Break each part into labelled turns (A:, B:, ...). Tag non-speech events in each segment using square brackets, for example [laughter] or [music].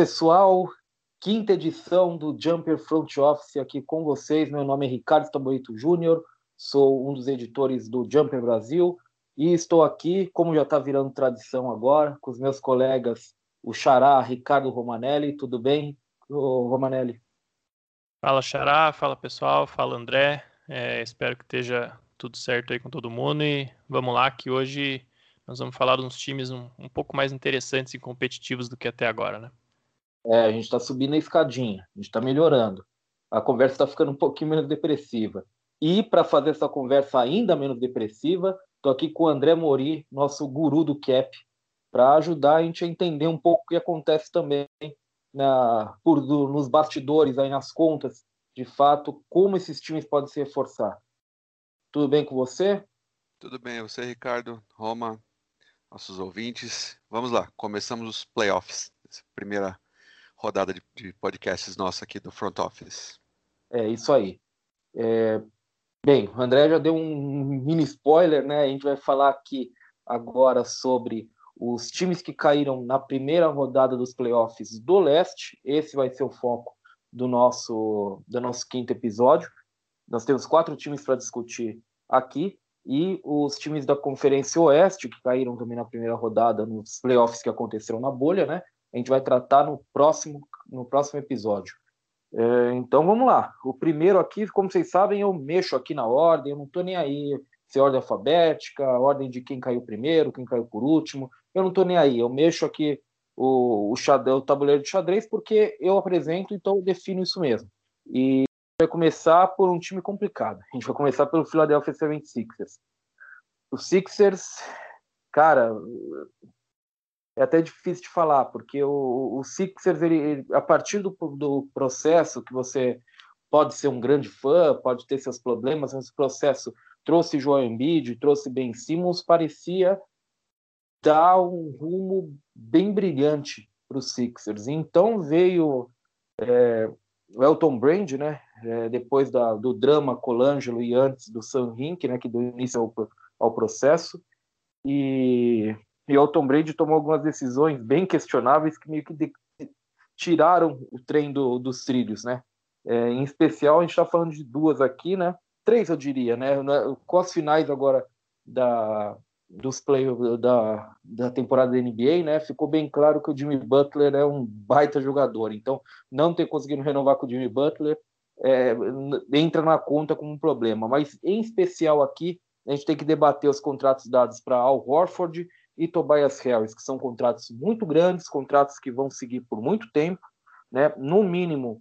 A: Pessoal. Quinta edição do Jumper Front Office aqui com vocês. Meu nome é Ricardo Taborito Júnior, sou um dos editores do Jumper Brasil e estou aqui, como já está virando tradição agora, com os meus colegas, o Xará Ricardo Romanelli. Tudo bem, Romanelli?
B: Fala, Xará. Fala, pessoal. Fala, André. É, espero que esteja tudo certo aí com todo mundo e vamos lá que hoje nós vamos falar de uns times um, um pouco mais interessantes e competitivos do que até agora, né?
A: É, a gente está subindo a escadinha, a gente está melhorando. A conversa está ficando um pouquinho menos depressiva. E para fazer essa conversa ainda menos depressiva, estou aqui com o André Mori, nosso guru do CAP, para ajudar a gente a entender um pouco o que acontece também na, por, do, nos bastidores, aí nas contas, de fato, como esses times podem se reforçar. Tudo bem com você?
C: Tudo bem, você, Ricardo, Roma, nossos ouvintes. Vamos lá, começamos os playoffs, primeira rodada de, de podcasts nossa aqui do Front Office.
A: É isso aí. É, bem, o André já deu um mini spoiler, né? A gente vai falar aqui agora sobre os times que caíram na primeira rodada dos playoffs do leste. Esse vai ser o foco do nosso, do nosso quinto episódio. Nós temos quatro times para discutir aqui e os times da Conferência Oeste, que caíram também na primeira rodada nos playoffs que aconteceram na bolha, né? A gente vai tratar no próximo, no próximo episódio. É, então vamos lá. O primeiro aqui, como vocês sabem, eu mexo aqui na ordem, eu não estou nem aí se é ordem alfabética, ordem de quem caiu primeiro, quem caiu por último. Eu não estou nem aí. Eu mexo aqui o, o, xadrez, o tabuleiro de xadrez porque eu apresento, então eu defino isso mesmo. E vai começar por um time complicado. A gente vai começar pelo Philadelphia 76ers. Os Sixers, cara, é até difícil de falar, porque o, o Sixers, ele, ele, a partir do, do processo que você pode ser um grande fã, pode ter seus problemas, mas o processo trouxe Joel Embiid, trouxe Ben Simmons, parecia dar um rumo bem brilhante para os Sixers. Então veio é, o Elton Brand, né, é, depois da, do drama Colangelo e antes do Sam Hink, né, que deu início ao, ao processo, e e o Tom Brady tomou algumas decisões bem questionáveis que meio que de, tiraram o trem do, dos trilhos, né? É, em especial, a gente está falando de duas aqui, né? Três, eu diria, né? Com as finais agora da, dos play da, da temporada da NBA, né? Ficou bem claro que o Jimmy Butler é um baita jogador. Então, não ter conseguido renovar com o Jimmy Butler é, entra na conta como um problema. Mas, em especial aqui, a gente tem que debater os contratos dados para Al Horford e Tobias Harris, que são contratos muito grandes, contratos que vão seguir por muito tempo, né? No mínimo,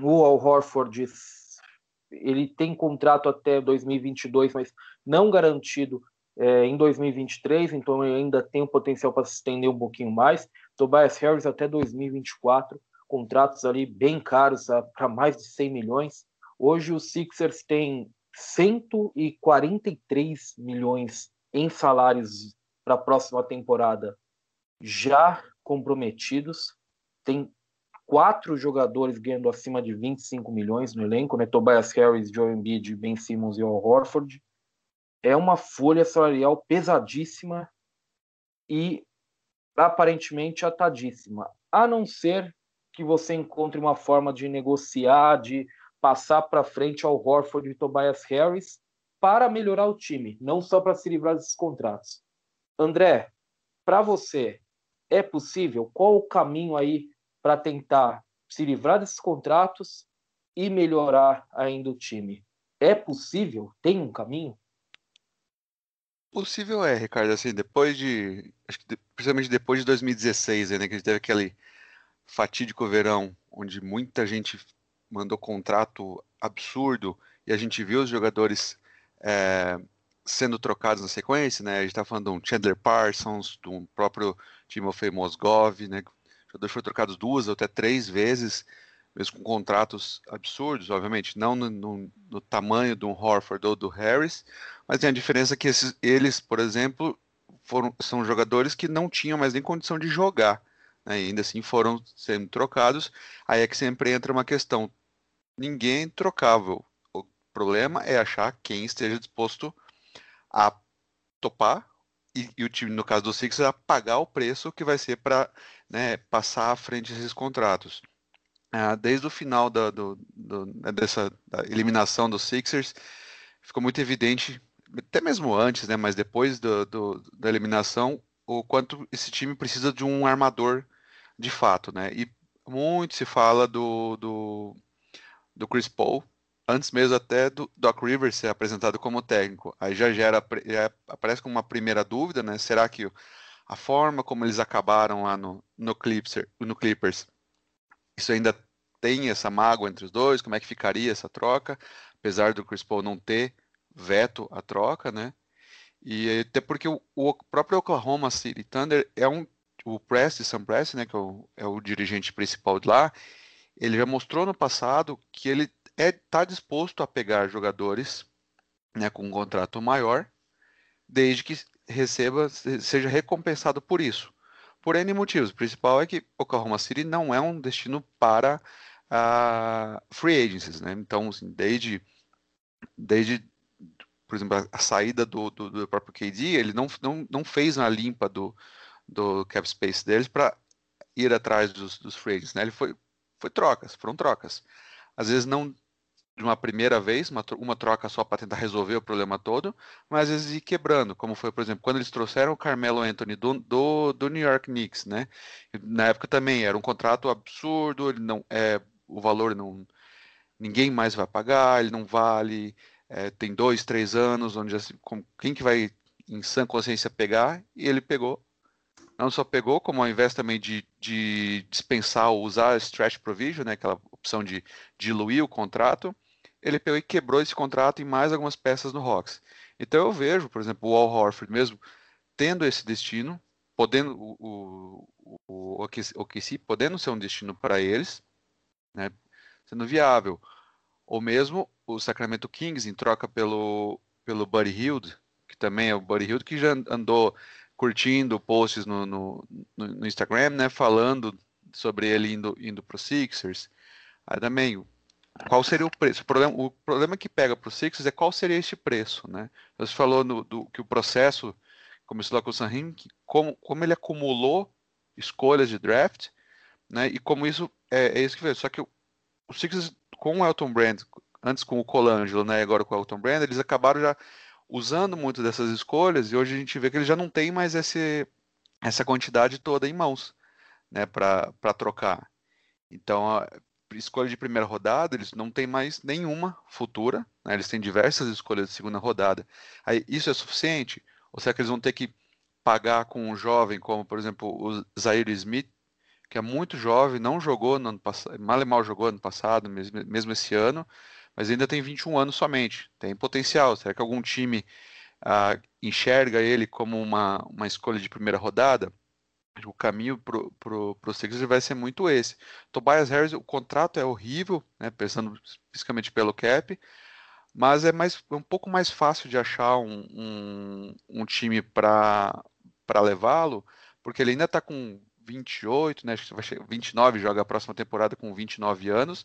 A: o Al Horford ele tem contrato até 2022, mas não garantido é, em 2023, então ele ainda tem o potencial para se estender um pouquinho mais. Tobias Harris até 2024, contratos ali bem caros, para mais de 100 milhões. Hoje os Sixers têm 143 milhões em salários para a próxima temporada já comprometidos. Tem quatro jogadores ganhando acima de 25 milhões no elenco, né? Tobias Harris, Joe Embiid, Ben Simmons e Al Horford. É uma folha salarial pesadíssima e aparentemente atadíssima, a não ser que você encontre uma forma de negociar, de passar para frente ao Horford e Tobias Harris para melhorar o time, não só para se livrar desses contratos. André, para você, é possível? Qual o caminho aí para tentar se livrar desses contratos e melhorar ainda o time? É possível? Tem um caminho?
C: Possível é, Ricardo. Assim, depois de, acho que principalmente depois de 2016, né, que a gente teve aquele fatídico verão onde muita gente mandou contrato absurdo e a gente viu os jogadores é, sendo trocados na sequência, né? A gente está falando de um Chandler Parsons, do próprio Timofey Mosgov, né? O jogador foi trocado duas ou até três vezes, mesmo com contratos absurdos, obviamente, não no, no, no tamanho do Horford ou do Harris, mas tem a diferença que esses, eles, por exemplo, foram, são jogadores que não tinham mais nem condição de jogar, né? Ainda assim foram sendo trocados. Aí é que sempre entra uma questão: ninguém é trocável. O problema é achar quem esteja disposto a topar e, e, o time, no caso do Sixers, a pagar o preço que vai ser para né, passar à frente esses contratos. Ah, desde o final da, do, do, né, dessa da eliminação dos Sixers, ficou muito evidente, até mesmo antes, né, mas depois do, da eliminação, o quanto esse time precisa de um armador de fato, né? E muito se fala do, do Chris Paul, antes mesmo até do Doc Rivers ser apresentado como técnico. Aí já gera, já aparece como uma primeira dúvida, né? Será que a forma como eles acabaram lá no, no, Clipser, no Clippers, isso ainda tem essa mágoa entre os dois? Como é que ficaria essa troca? Apesar do Chris Paul não ter veto à troca, né? E até porque o, o próprio Oklahoma City Thunder é um o Prest, Sam Prest, né, que é o, é o dirigente principal de lá, ele já mostrou no passado que ele está é, tá disposto a pegar jogadores né, com um contrato maior, desde que receba, seja recompensado por isso. Por N motivos. O principal é que Oklahoma City não é um destino para uh, free agencies. Né? Então, assim, desde, desde, por exemplo, a, saída do, do, do, próprio KD, ele não, não, não fez uma limpa do, do cap space deles para ir atrás dos, dos free agents. Né? Ele foi, foi trocas, foram trocas. Às vezes não de uma primeira vez, uma, uma troca só para tentar resolver o problema todo, mas às vezes ir quebrando, como foi, por exemplo, quando eles trouxeram o Carmelo Anthony do, do, do New York Knicks, né? Na época também era um contrato absurdo, ele não é o valor não ninguém mais vai pagar, ele não vale, é, tem dois, três anos, onde assim, quem que vai em sã consciência pegar? E ele pegou. Não só pegou, como ao invés também de, de dispensar ou usar stretch provision, né, aquela opção de diluir o contrato, ele pegou e quebrou esse contrato em mais algumas peças no Hawks. Então eu vejo, por exemplo, o Al Horford mesmo tendo esse destino, podendo o, o, o OKC podendo ser um destino para eles, né, sendo viável. Ou mesmo o Sacramento Kings em troca pelo, pelo Buddy Hield, que também é o Buddy Hield que já andou curtindo posts no, no, no Instagram, né, falando sobre ele indo, indo para os Sixers. Aí também qual seria o preço? O problema, o problema que pega para o Sixers é qual seria este preço, né? Você falou no, do, que o processo começou lá com o Sanhim, como, como ele acumulou escolhas de draft, né? E como isso é, é isso que veio. Só que o, o Sixers com o Elton Brand, antes com o Colangelo, né? Agora com o Elton Brand, eles acabaram já usando muito dessas escolhas e hoje a gente vê que ele já não tem mais esse, essa quantidade toda em mãos, né? Para trocar. Então, escolha de primeira rodada, eles não têm mais nenhuma futura, né? eles têm diversas escolhas de segunda rodada. Aí, isso é suficiente? Ou será que eles vão ter que pagar com um jovem, como por exemplo o Zaire Smith, que é muito jovem, não jogou no ano passado, mal e mal jogou ano passado, mesmo, mesmo esse ano, mas ainda tem 21 anos somente, tem potencial. Será que algum time ah, enxerga ele como uma, uma escolha de primeira rodada? O caminho para o Sixers vai ser muito esse. Tobias Harris, o contrato é horrível, né, pensando especificamente pelo cap, mas é mais, é um pouco mais fácil de achar um, um, um time para levá-lo, porque ele ainda está com 28, né, acho que vai chegar, 29, joga a próxima temporada com 29 anos,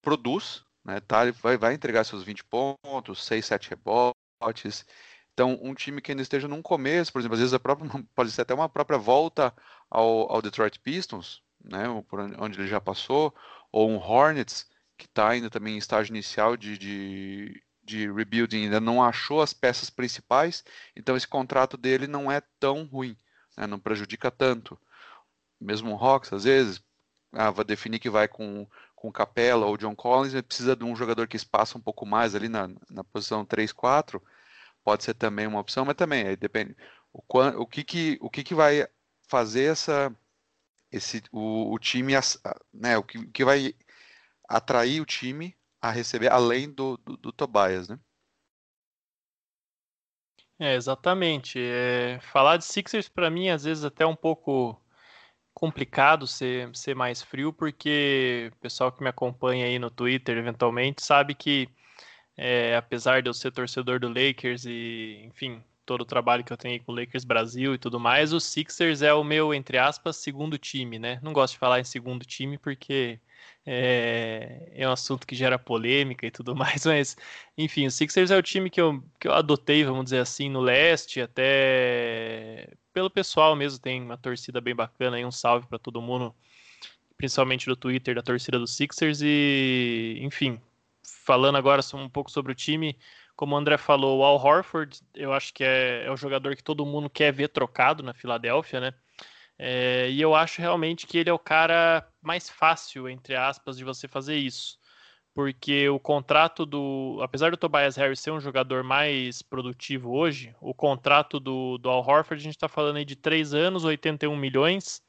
C: produz, né, tá, ele vai, vai entregar seus 20 pontos, 6, 7 rebotes, então, um time que ainda esteja num começo, por exemplo, às vezes a própria, [laughs] pode ser até uma própria volta ao, ao Detroit Pistons, né, por onde ele já passou, ou um Hornets, que está ainda também em estágio inicial de, de, de rebuilding, ainda não achou as peças principais, então esse contrato dele não é tão ruim, né, não prejudica tanto. Mesmo o Hawks, às vezes, ah, vai definir que vai com, com Capella ou John Collins, precisa de um jogador que espaça um pouco mais ali na, na posição 3-4, pode ser também uma opção, mas também aí depende o, o que que o que que vai fazer essa esse o, o time né o que, que vai atrair o time a receber além do, do, do Tobias, né?
B: É, exatamente. É, falar de Sixers para mim às vezes até um pouco complicado ser, ser mais frio, porque o pessoal que me acompanha aí no Twitter eventualmente sabe que é, apesar de eu ser torcedor do Lakers e, enfim, todo o trabalho que eu tenho com o Lakers Brasil e tudo mais, o Sixers é o meu, entre aspas, segundo time, né? Não gosto de falar em segundo time porque é, é um assunto que gera polêmica e tudo [laughs] mais, mas enfim, o Sixers é o time que eu, que eu adotei, vamos dizer assim, no leste, até pelo pessoal mesmo, tem uma torcida bem bacana aí, um salve para todo mundo, principalmente do Twitter, da torcida do Sixers, e enfim, falando agora um pouco sobre o time, como o André falou, o Al Horford, eu acho que é, é o jogador que todo mundo quer ver trocado na Filadélfia, né? É, e eu acho realmente que ele é o cara mais fácil, entre aspas, de você fazer isso. Porque o contrato do. Apesar do Tobias Harris ser um jogador mais produtivo hoje, o contrato do, do Al Horford, a gente está falando aí de 3 anos, 81 milhões,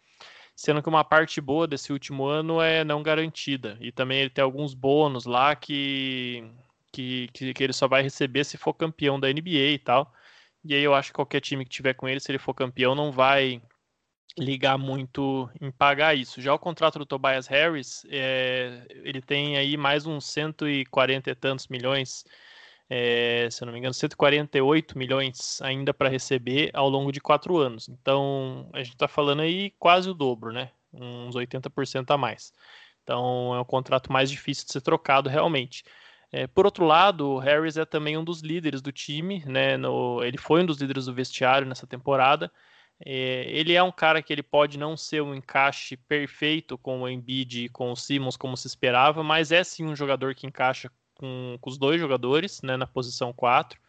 B: sendo que uma parte boa desse último ano é não garantida. E também ele tem alguns bônus lá que, que, que, que ele só vai receber se for campeão da NBA e tal. E aí eu acho que qualquer time que tiver com ele, se ele for campeão, não vai ligar muito em pagar isso. Já o contrato do Tobias Harris, é, ele tem aí mais uns 140 e tantos milhões, é, se eu não me engano, 148 milhões ainda para receber ao longo de quatro anos. Então, a gente está falando aí quase o dobro, né? Uns 80% a mais. Então, é um contrato mais difícil de ser trocado realmente. É, por outro lado, o Harris é também um dos líderes do time, né? No, ele foi um dos líderes do vestiário nessa temporada. É, ele é um cara que ele pode não ser um encaixe perfeito com o Embiid e com o Simmons como se esperava, mas é sim um jogador que encaixa com, com os dois jogadores né, na posição 4.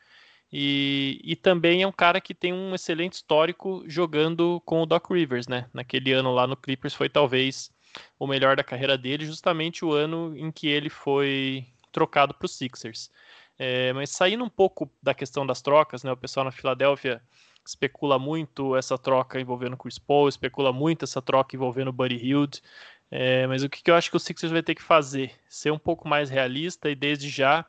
B: E, e, também é um cara que tem um excelente histórico jogando com o Doc Rivers, né? Naquele ano lá no Clippers foi talvez o melhor da carreira dele, justamente o ano em que ele foi trocado para os Sixers. É, mas saindo um pouco da questão das trocas, né? O pessoal na Filadélfia especula muito essa troca envolvendo Chris Paul, especula muito essa troca envolvendo Buddy Hield. É, mas o que, que eu acho que o Sixers vai ter que fazer? Ser um pouco mais realista e desde já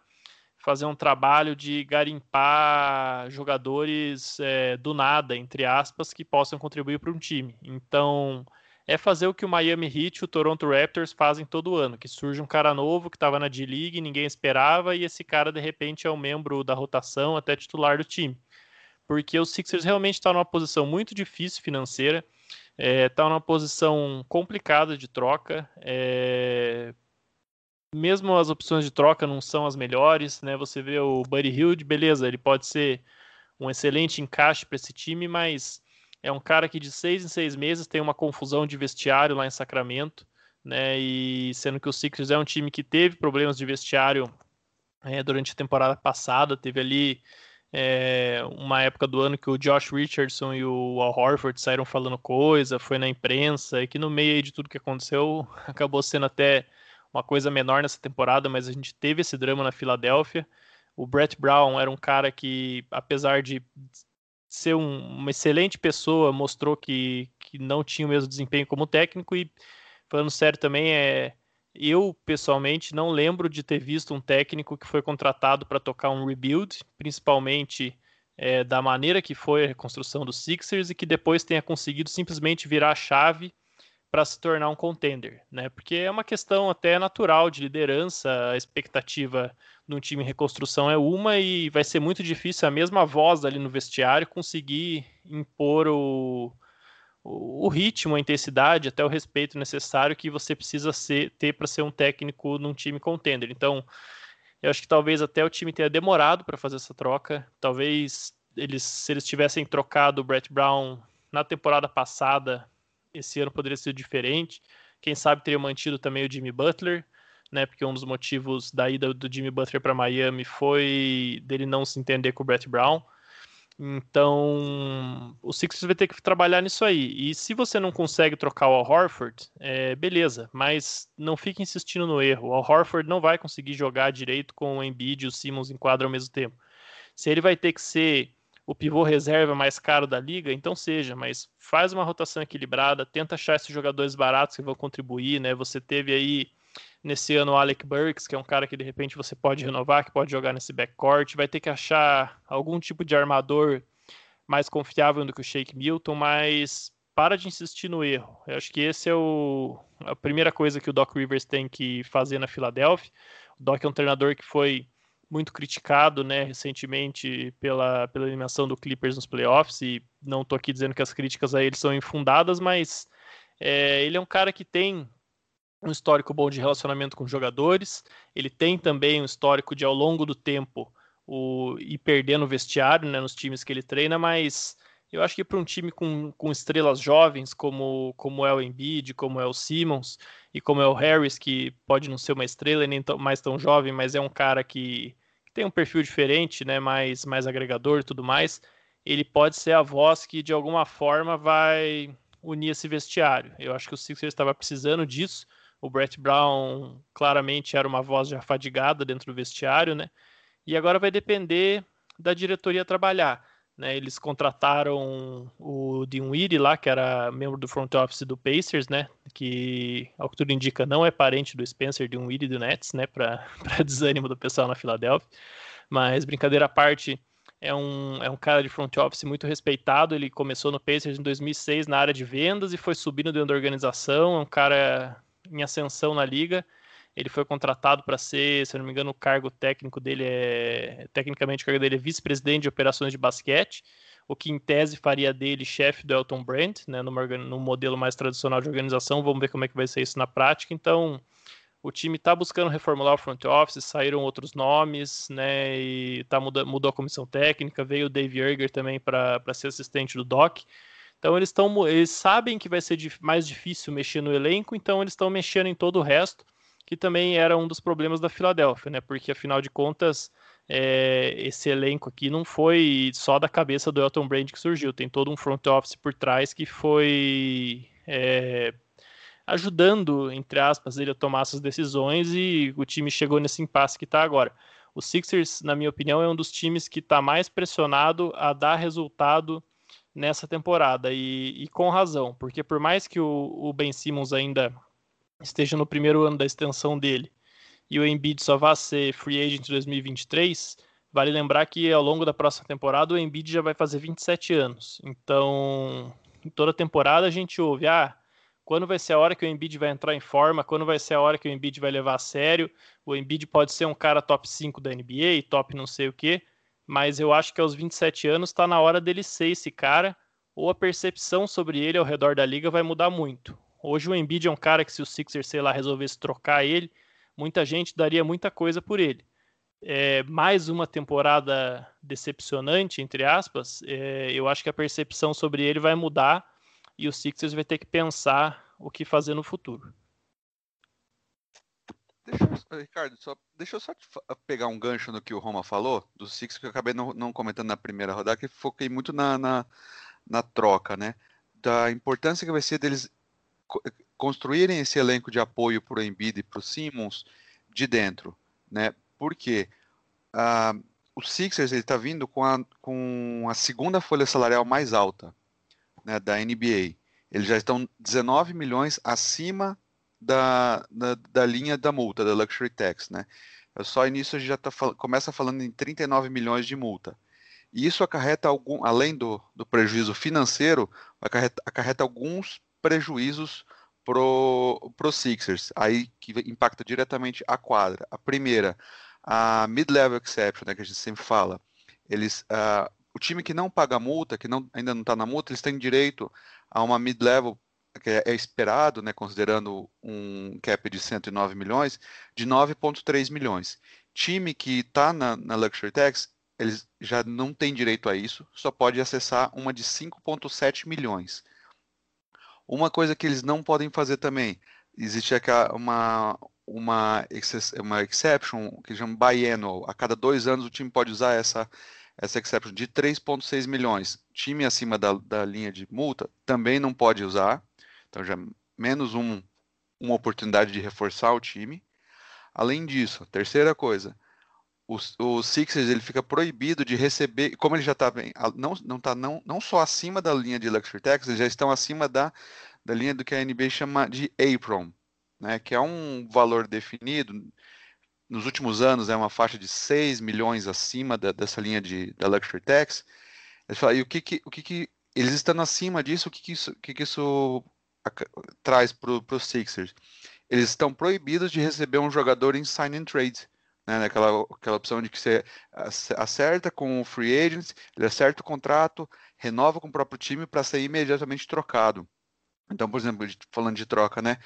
B: fazer um trabalho de garimpar jogadores é, do nada, entre aspas, que possam contribuir para um time. Então, é fazer o que o Miami Heat e o Toronto Raptors fazem todo ano, que surge um cara novo que estava na D-League, ninguém esperava, e esse cara, de repente, é um membro da rotação, até titular do time porque o Sixers realmente está numa posição muito difícil financeira, está é, tá numa posição complicada de troca. É, mesmo as opções de troca não são as melhores, né? Você vê o Buddy Hield, beleza, ele pode ser um excelente encaixe para esse time, mas é um cara que de seis em seis meses tem uma confusão de vestiário lá em Sacramento, né? E sendo que o Sixers é um time que teve problemas de vestiário é, durante a temporada passada, teve ali é, uma época do ano que o Josh Richardson e o Al Horford saíram falando coisa, foi na imprensa, e que no meio de tudo que aconteceu [laughs] acabou sendo até uma coisa menor nessa temporada, mas a gente teve esse drama na Filadélfia. O Brett Brown era um cara que, apesar de ser um, uma excelente pessoa, mostrou que, que não tinha o mesmo desempenho como técnico, e falando sério também, é eu, pessoalmente, não lembro de ter visto um técnico que foi contratado para tocar um rebuild, principalmente é, da maneira que foi a reconstrução dos Sixers e que depois tenha conseguido simplesmente virar a chave para se tornar um contender, né? Porque é uma questão até natural de liderança, a expectativa num time em reconstrução é uma e vai ser muito difícil a mesma voz ali no vestiário conseguir impor o, o, ritmo, a intensidade, até o respeito necessário que você precisa ser, ter para ser um técnico num time contender. Então, eu acho que talvez até o time tenha demorado para fazer essa troca. Talvez eles, se eles tivessem trocado o Brett Brown na temporada passada, esse ano poderia ser diferente. Quem sabe teria mantido também o Jimmy Butler, né? Porque um dos motivos da ida do Jimmy Butler para Miami foi dele não se entender com o Brett Brown. Então, o Sixers vai ter que trabalhar nisso aí. E se você não consegue trocar o Al Horford, é, beleza, mas não fique insistindo no erro. O Al Horford não vai conseguir jogar direito com o Embiid e o Simmons em quadra ao mesmo tempo. Se ele vai ter que ser o pivô reserva mais caro da liga, então seja, mas faz uma rotação equilibrada, tenta achar esses jogadores baratos que vão contribuir, né? Você teve aí nesse ano o Alec Burks, que é um cara que de repente você pode renovar, que pode jogar nesse backcourt, vai ter que achar algum tipo de armador mais confiável do que o Shake Milton, mas para de insistir no erro. Eu acho que esse é o, a primeira coisa que o Doc Rivers tem que fazer na Filadélfia. O Doc é um treinador que foi muito criticado, né, recentemente pela, pela eliminação do Clippers nos playoffs e não estou aqui dizendo que as críticas a ele são infundadas, mas é, ele é um cara que tem um histórico bom de relacionamento com jogadores, ele tem também um histórico de, ao longo do tempo, o, ir perdendo o vestiário né, nos times que ele treina, mas eu acho que para um time com, com estrelas jovens, como, como é o Embiid, como é o Simmons e como é o Harris, que pode não ser uma estrela e nem tão, mais tão jovem, mas é um cara que, que tem um perfil diferente, né, mais, mais agregador e tudo mais, ele pode ser a voz que de alguma forma vai unir esse vestiário. Eu acho que o Sixers estava precisando disso. O Brett Brown claramente era uma voz já fadigada dentro do vestiário, né? E agora vai depender da diretoria trabalhar. Né, eles contrataram o Dinwiddie lá, que era membro do front office do Pacers, né? Que, ao que tudo indica, não é parente do Spencer Dinwiddie do Nets, né? Para [laughs] desânimo do pessoal na Filadélfia. Mas, brincadeira à parte, é um, é um cara de front office muito respeitado. Ele começou no Pacers em 2006 na área de vendas e foi subindo dentro da organização. É um cara em ascensão na liga. Ele foi contratado para ser, se não me engano, o cargo técnico dele é. Tecnicamente, o cargo dele é vice-presidente de operações de basquete, o que em tese faria dele chefe do Elton Brand, né, num modelo mais tradicional de organização. Vamos ver como é que vai ser isso na prática. Então, o time está buscando reformular o front office, saíram outros nomes, né? E tá mudando, mudou a comissão técnica, veio o Dave Erger também para ser assistente do Doc. Então eles estão, eles sabem que vai ser mais difícil mexer no elenco, então eles estão mexendo em todo o resto que também era um dos problemas da Filadélfia, né? Porque afinal de contas, é, esse elenco aqui não foi só da cabeça do Elton Brand que surgiu, tem todo um front office por trás que foi é, ajudando, entre aspas, ele a tomar essas decisões e o time chegou nesse impasse que está agora. O Sixers, na minha opinião, é um dos times que está mais pressionado a dar resultado nessa temporada e, e, com razão, porque por mais que o, o Ben Simmons ainda esteja no primeiro ano da extensão dele e o Embiid só vá ser free agent em 2023, vale lembrar que ao longo da próxima temporada o Embiid já vai fazer 27 anos. Então, toda temporada a gente ouve, ah, quando vai ser a hora que o Embiid vai entrar em forma, quando vai ser a hora que o Embiid vai levar a sério. O Embiid pode ser um cara top 5 da NBA, top não sei o quê, mas eu acho que aos 27 anos está na hora dele ser esse cara, ou a percepção sobre ele ao redor da liga vai mudar muito. Hoje o Embiid é um cara que se o Sixers, sei lá, resolvesse trocar ele, muita gente daria muita coisa por ele. É, mais uma temporada decepcionante, entre aspas, é, eu acho que a percepção sobre ele vai mudar e o Sixers vai ter que pensar o que fazer no futuro.
C: Deixa eu, Ricardo, só, deixa eu só pegar um gancho no que o Roma falou, do Sixers, que eu acabei não, não comentando na primeira rodada, que foquei muito na, na, na troca, né? Da importância que vai ser deles construírem esse elenco de apoio para o Embiid e para o Simmons de dentro, né? Porque uh, o Sixers ele está vindo com a, com a segunda folha salarial mais alta né, da NBA. Eles já estão 19 milhões acima da, da, da, linha da multa, da Luxury Tax, né? Só início a gente já tá, começa falando em 39 milhões de multa. E isso acarreta algum, além do, do prejuízo financeiro, acarreta, acarreta alguns prejuízos pro, pro Sixers, aí que impacta diretamente a quadra. A primeira, a mid-level exception, né, que a gente sempre fala, eles, uh, o time que não paga multa, que não, ainda não está na multa, eles têm direito a uma mid-level que é, é esperado, né, considerando um cap de 109 milhões, de 9,3 milhões. Time que está na, na Luxury Tax, eles já não têm direito a isso, só pode acessar uma de 5,7 milhões. Uma coisa que eles não podem fazer também, existe uma, uma, uma exception que chama biannual. A cada dois anos o time pode usar essa, essa exception de 3,6 milhões. Time acima da, da linha de multa também não pode usar. Então já menos um, uma oportunidade de reforçar o time. Além disso, terceira coisa, o, o Sixers ele fica proibido de receber, como ele já está não não tá não, não só acima da linha de luxury tax, eles já estão acima da, da linha do que a NBA chama de apron, né, que é um valor definido nos últimos anos é uma faixa de 6 milhões acima da, dessa linha de, da luxury tax. Eles falam, e o que que, o que que eles estando acima disso, o que que isso, o que que isso traz para os Sixers? Eles estão proibidos de receber um jogador em sign and trade né, naquela aquela opção de que você acerta com o free agent, ele acerta o contrato, renova com o próprio time para ser imediatamente trocado. Então, por exemplo, falando de troca, né?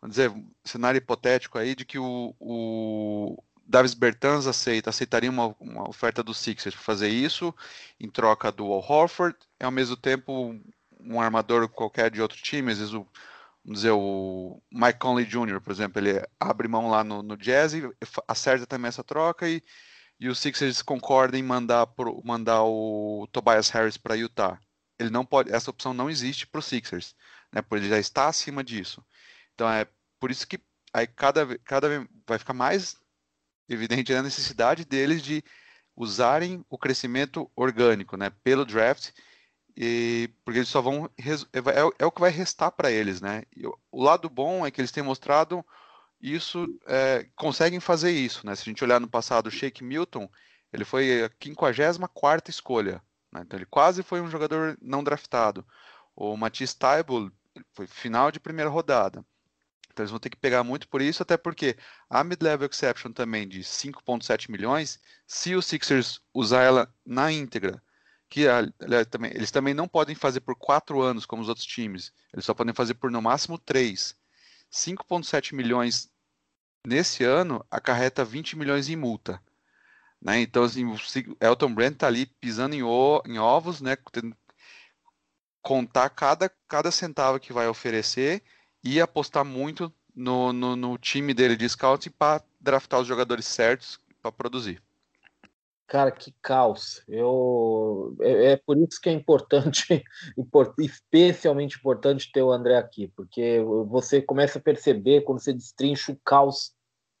C: vamos dizer, cenário hipotético aí de que o, o Davis Bertans aceita, aceitaria uma, uma oferta do Sixers para fazer isso em troca do Al Horford, e ao mesmo tempo um armador qualquer de outro time, às vezes o, vamos dizer, o Mike Conley Jr., por exemplo, ele abre mão lá no, no Jazz acerta também essa troca e, e o Sixers concorda em mandar, pro, mandar o Tobias Harris para Utah. Ele não pode, essa opção não existe para o Sixers, né? Porque ele já está acima disso. Então é por isso que aí cada, cada vai ficar mais evidente a necessidade deles de usarem o crescimento orgânico, né, pelo draft, e, porque eles só vão é, é, é o que vai restar para eles, né? E o lado bom é que eles têm mostrado isso, é, conseguem fazer isso, né? Se a gente olhar no passado, o Shake Milton, ele foi a 54 escolha, né? então ele quase foi um jogador não draftado. O Matisse Taibull foi final de primeira rodada. Então eles vão ter que pegar muito por isso, até porque a mid-level exception também de 5,7 milhões, se o Sixers usar ela na íntegra, que aliás, também, eles também não podem fazer por quatro anos como os outros times, eles só podem fazer por no máximo três. 5,7 milhões nesse ano acarreta 20 milhões em multa. Né? Então, assim, o Elton Brand está ali pisando em, em ovos, né? contar cada, cada centavo que vai oferecer e apostar muito no, no, no time dele de scouting para draftar os jogadores certos para produzir.
A: Cara, que caos. Eu, é, é, por isso que é importante, [laughs] especialmente importante ter o André aqui, porque você começa a perceber quando você destrincha o caos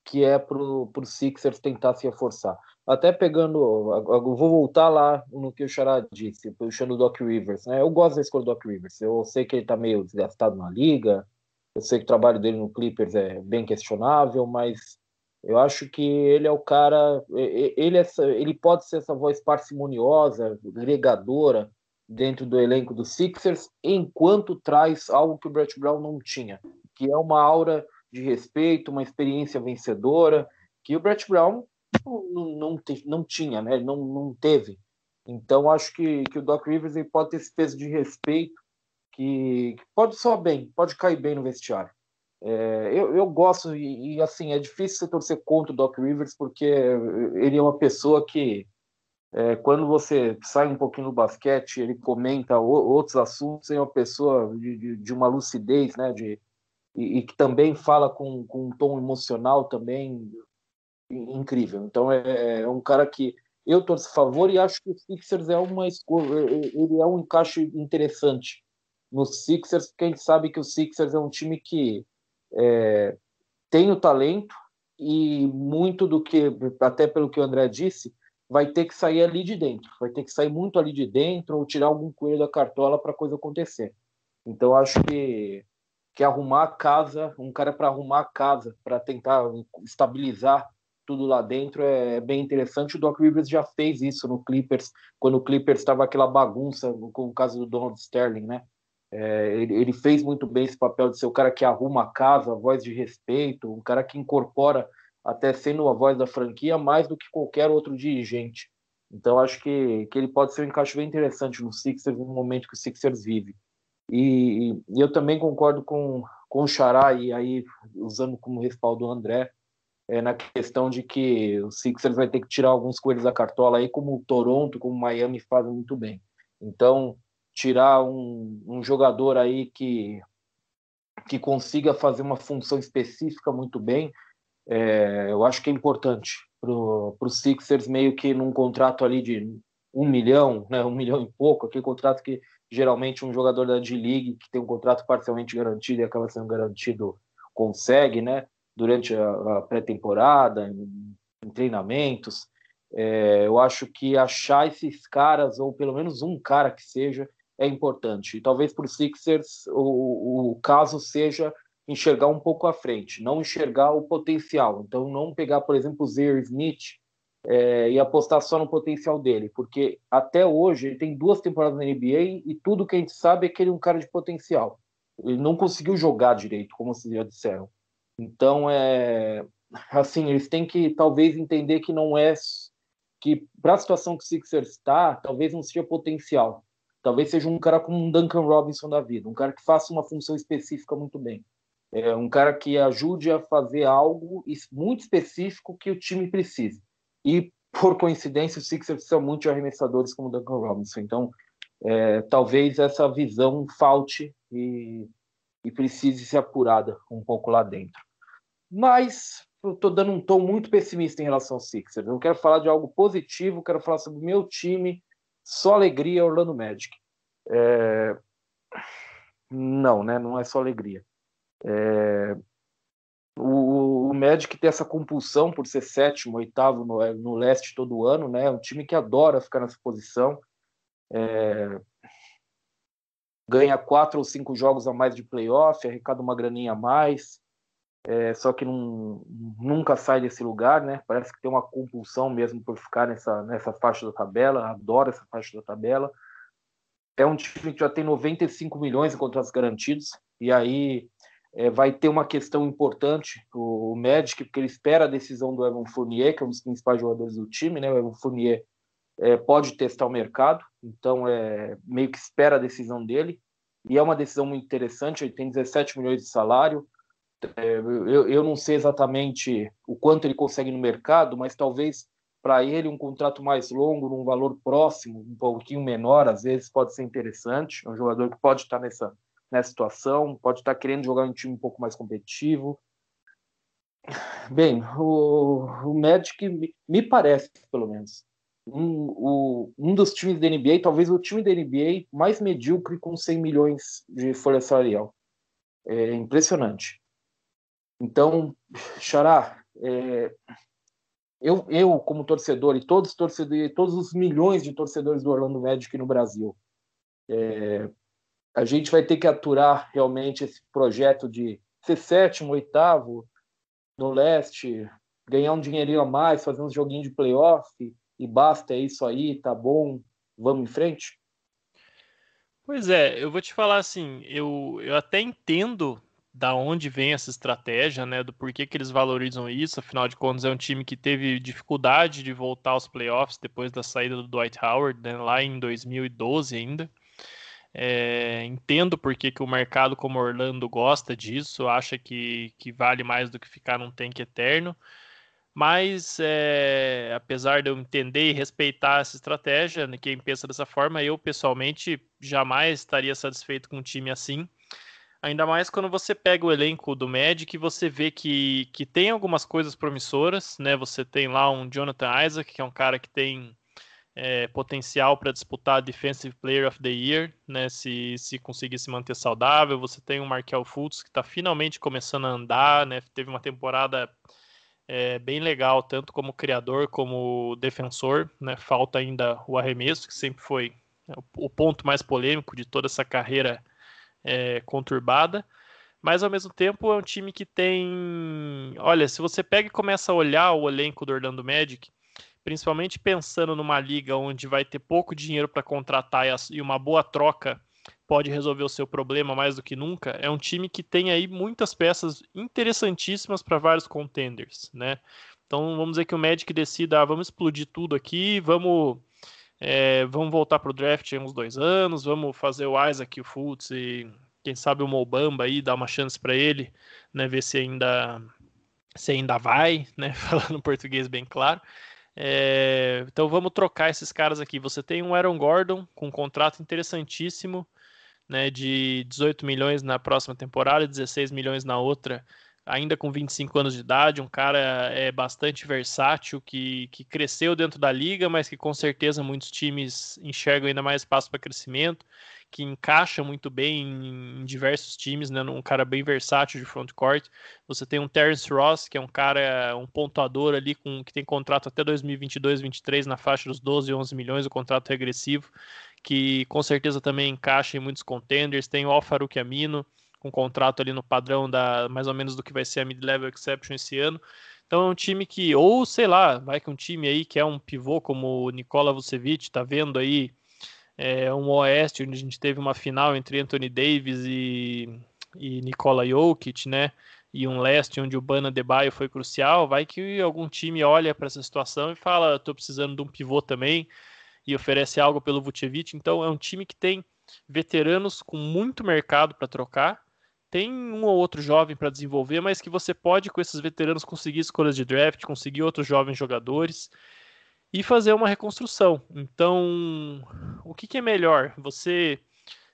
A: que é para o Sixers tentar se reforçar. Até pegando, vou voltar lá no que o Xará disse, puxando o Doc Rivers. Né? Eu gosto da escolha do Doc Rivers. Eu sei que ele está meio desgastado na liga, eu sei que o trabalho dele no Clippers é bem questionável, mas eu acho que ele é o cara, ele, é, ele pode ser essa voz parcimoniosa, agregadora dentro do elenco do Sixers, enquanto traz algo que o Brett Brown não tinha, que é uma aura de respeito, uma experiência vencedora, que o Brett Brown não, não, não tinha, né? não, não teve. Então acho que, que o Doc Rivers ele pode ter esse peso de respeito que, que pode só bem, pode cair bem no vestiário. É, eu, eu gosto, e, e, assim, é difícil você torcer contra o Doc Rivers, porque ele é uma pessoa que, é, quando você sai um pouquinho do basquete, ele comenta o, outros assuntos, é uma pessoa de, de, de uma lucidez, né, de, e, e, que também fala com, com um tom emocional também incrível. Então, é, é um cara que eu torço a favor e acho que o Sixers é uma escolha, ele é um encaixe interessante no Sixers, porque a gente sabe que o Sixers é um time que é, tem o talento e muito do que, até pelo que o André disse, vai ter que sair ali de dentro, vai ter que sair muito ali de dentro ou tirar algum coelho da cartola para a coisa acontecer. Então acho que que arrumar a casa, um cara para arrumar a casa, para tentar estabilizar tudo lá dentro é bem interessante. O Doc Rivers já fez isso no Clippers, quando o Clippers estava aquela bagunça, com o caso do Donald Sterling, né? É, ele, ele, fez muito bem esse papel de ser o cara que arruma a casa, a voz de respeito, um cara que incorpora, até sendo a voz da franquia, mais do que qualquer outro dirigente. Então, acho que, que ele pode ser um encaixe bem interessante no Sixers no momento que o Sixers vive. E, e eu também concordo com, com o Xará, e aí usando como respaldo o André, é, na questão de que o Sixers vai ter que tirar alguns coelhos da cartola aí, como o Toronto, como o Miami fazem muito bem. Então, tirar um, um jogador aí que, que consiga fazer uma função específica muito bem, é, eu acho que é importante para o Sixers meio que num contrato ali de um milhão, né, um milhão e pouco, aquele contrato que geralmente um jogador da D-League que tem um contrato parcialmente garantido e acaba sendo garantido consegue, né, durante a, a pré-temporada, em, em, treinamentos. É, eu acho que achar esses caras, ou pelo menos um cara que seja, é importante. E talvez para o Sixers o, caso seja enxergar um pouco à frente, não enxergar o potencial. Então, não pegar, por exemplo, o Zaire Smith é, e apostar só no potencial dele, porque até hoje ele tem duas temporadas na NBA e tudo que a gente sabe é que ele é um cara de potencial. Ele não conseguiu jogar direito, como vocês já disseram. Então, é assim, eles têm que talvez entender que não é que para a situação que o Sixers está, talvez não seja potencial, Talvez seja um cara como um Duncan Robinson da vida, um cara que faça uma função específica muito bem. É um cara que ajude a fazer algo muito específico que o time precisa. E, por coincidência, o Sixers são muitos arremessadores como Duncan Robinson. Então, é, talvez essa visão falte e, e precise ser apurada um pouco lá dentro. Mas eu estou dando um tom muito pessimista em relação ao Sixers. Eu quero falar de algo positivo, quero falar sobre o meu time, só alegria, Orlando Magic. É... Não, né? Não é só alegria. É... O, o Magic tem essa compulsão por ser sétimo, oitavo no, no leste todo ano, né? É um time que adora ficar nessa posição. É... Ganha quatro ou cinco jogos a mais de playoff, arrecada uma graninha a mais. É, só que não, nunca sai desse lugar, né? Parece que tem uma compulsão mesmo por ficar nessa, nessa faixa da tabela, adora essa faixa da tabela. É um time que já tem 95 milhões em contratos garantidos, e aí é, vai ter uma questão importante. O, o Magic, porque ele espera a decisão do Evan Fournier, que é um dos principais jogadores do time, né? O Evan Fournier é, pode testar o mercado, então é meio que espera a decisão dele, e é uma decisão muito interessante, ele tem 17 milhões de salário, eu, eu não sei exatamente o quanto ele consegue no mercado, mas talvez para ele um contrato mais longo, num valor próximo, um pouquinho menor, às vezes pode ser interessante. É um jogador que pode estar nessa, nessa situação, pode estar querendo jogar em um time um pouco mais competitivo. Bem, o, o Magic me, me parece, pelo menos, um, o, um dos times da NBA, talvez o time da NBA mais medíocre com 100 milhões de folha salarial. É impressionante. Então, Xará, é, eu, eu, como torcedor, e todos os torcedores, todos os milhões de torcedores do Orlando Magic no Brasil, é, a gente vai ter que aturar realmente esse projeto de ser sétimo, oitavo no leste, ganhar um dinheirinho a mais, fazer uns joguinhos de playoff e basta, é isso aí, tá bom, vamos em frente?
B: Pois é, eu vou te falar assim, eu, eu até entendo da onde vem essa estratégia, né? Do porquê que eles valorizam isso. Afinal de contas, é um time que teve dificuldade de voltar aos playoffs depois da saída do Dwight Howard, né, lá em 2012 ainda. É, entendo por que, que o mercado como Orlando gosta disso, acha que, que vale mais do que ficar num tanque eterno. Mas, é, apesar de eu entender e respeitar essa estratégia, né, quem pensa dessa forma, eu pessoalmente jamais estaria satisfeito com um time assim. Ainda mais quando você pega o elenco do Magic e você vê que, que tem algumas coisas promissoras, né? Você tem lá um Jonathan Isaac, que é um cara que tem é, potencial para disputar Defensive Player of the Year, né? Se, se conseguir se manter saudável. Você tem o Markel Fultz, que está finalmente começando a andar, né? Teve uma temporada é, bem legal, tanto como criador como defensor, né? Falta ainda o arremesso, que sempre foi o ponto mais polêmico de toda essa carreira é, conturbada, mas ao mesmo tempo é um time que tem. Olha, se você pega e começa a olhar o elenco do Orlando Magic, principalmente pensando numa liga onde vai ter pouco dinheiro para contratar e uma boa troca pode resolver o seu problema mais do que nunca, é um time que tem aí muitas peças interessantíssimas para vários contenders, né? Então vamos dizer que o Magic decida, ah, vamos explodir tudo aqui, vamos é, vamos voltar para o draft em uns dois anos, vamos fazer o Isaac o Fultz e quem sabe o Mobamba aí, dar uma chance para ele, né, ver se ainda se ainda vai, né, [laughs] falando português bem claro. É, então vamos trocar esses caras aqui. Você tem um Aaron Gordon com um contrato interessantíssimo, né, de 18 milhões na próxima temporada, 16 milhões na outra ainda com 25 anos de idade, um cara é bastante versátil, que, que cresceu dentro da liga, mas que com certeza muitos times enxergam ainda mais espaço para crescimento, que encaixa muito bem em, em, diversos times, né? Um cara bem versátil de front court. Você tem um Terence Ross, que é um cara, um pontuador ali com que tem contrato até 2022, 2023 na faixa dos 12, 11 milhões, o contrato regressivo, que com certeza também encaixa em muitos contenders. Tem o Alfaruque Amino, com contrato ali no padrão da mais ou menos do que vai ser a mid-level exception esse ano. Então é um time que, ou sei lá, vai que um time aí que é um pivô como o Nikola Vucevic, tá vendo aí é, um Oeste onde a gente teve uma final entre Anthony Davis e, e Nikola Jokic, né? E um leste onde o Bana Debaio foi crucial, vai que algum time olha para essa situação e fala, tô precisando de um pivô também e oferece algo pelo Vucevic. Então é um time que tem veteranos com muito mercado para trocar tem um ou outro jovem para desenvolver, mas que você pode, com esses veteranos, conseguir escolhas de draft, conseguir outros jovens jogadores e fazer uma reconstrução. Então, o que, que é melhor? Você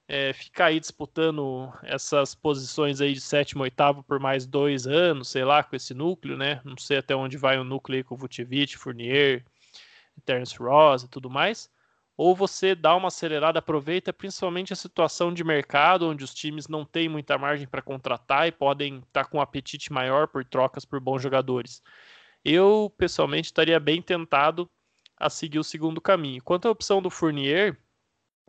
B: é, ficar aí disputando essas posições aí de sétimo, oitavo por mais dois anos, sei lá, com esse núcleo, né? Não sei até onde vai o núcleo aí com o Vucevic, Fournier, Terence Ross e tudo mais ou você dá uma acelerada, aproveita principalmente a situação de mercado, onde os times não têm muita margem para contratar e podem estar tá com um apetite maior por trocas por bons jogadores. Eu, pessoalmente, estaria bem tentado a seguir o segundo caminho. Quanto à opção do Fournier,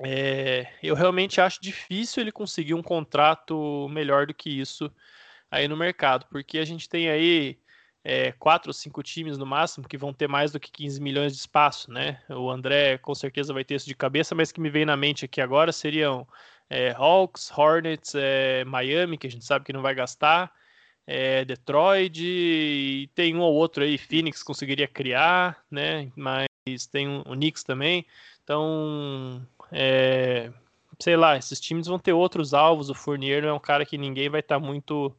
B: é, eu realmente acho difícil ele conseguir um contrato melhor do que isso aí no mercado, porque a gente tem aí é, quatro ou cinco times no máximo que vão ter mais do que 15 milhões de espaço, né? O André com certeza vai ter isso de cabeça, mas que me vem na mente aqui agora seriam é, Hawks, Hornets, é, Miami, que a gente sabe que não vai gastar, é, Detroit, e tem um ou outro aí, Phoenix conseguiria criar, né? Mas tem o Knicks também. Então, é, sei lá, esses times vão ter outros alvos. O Fournier não é um cara que ninguém vai estar tá muito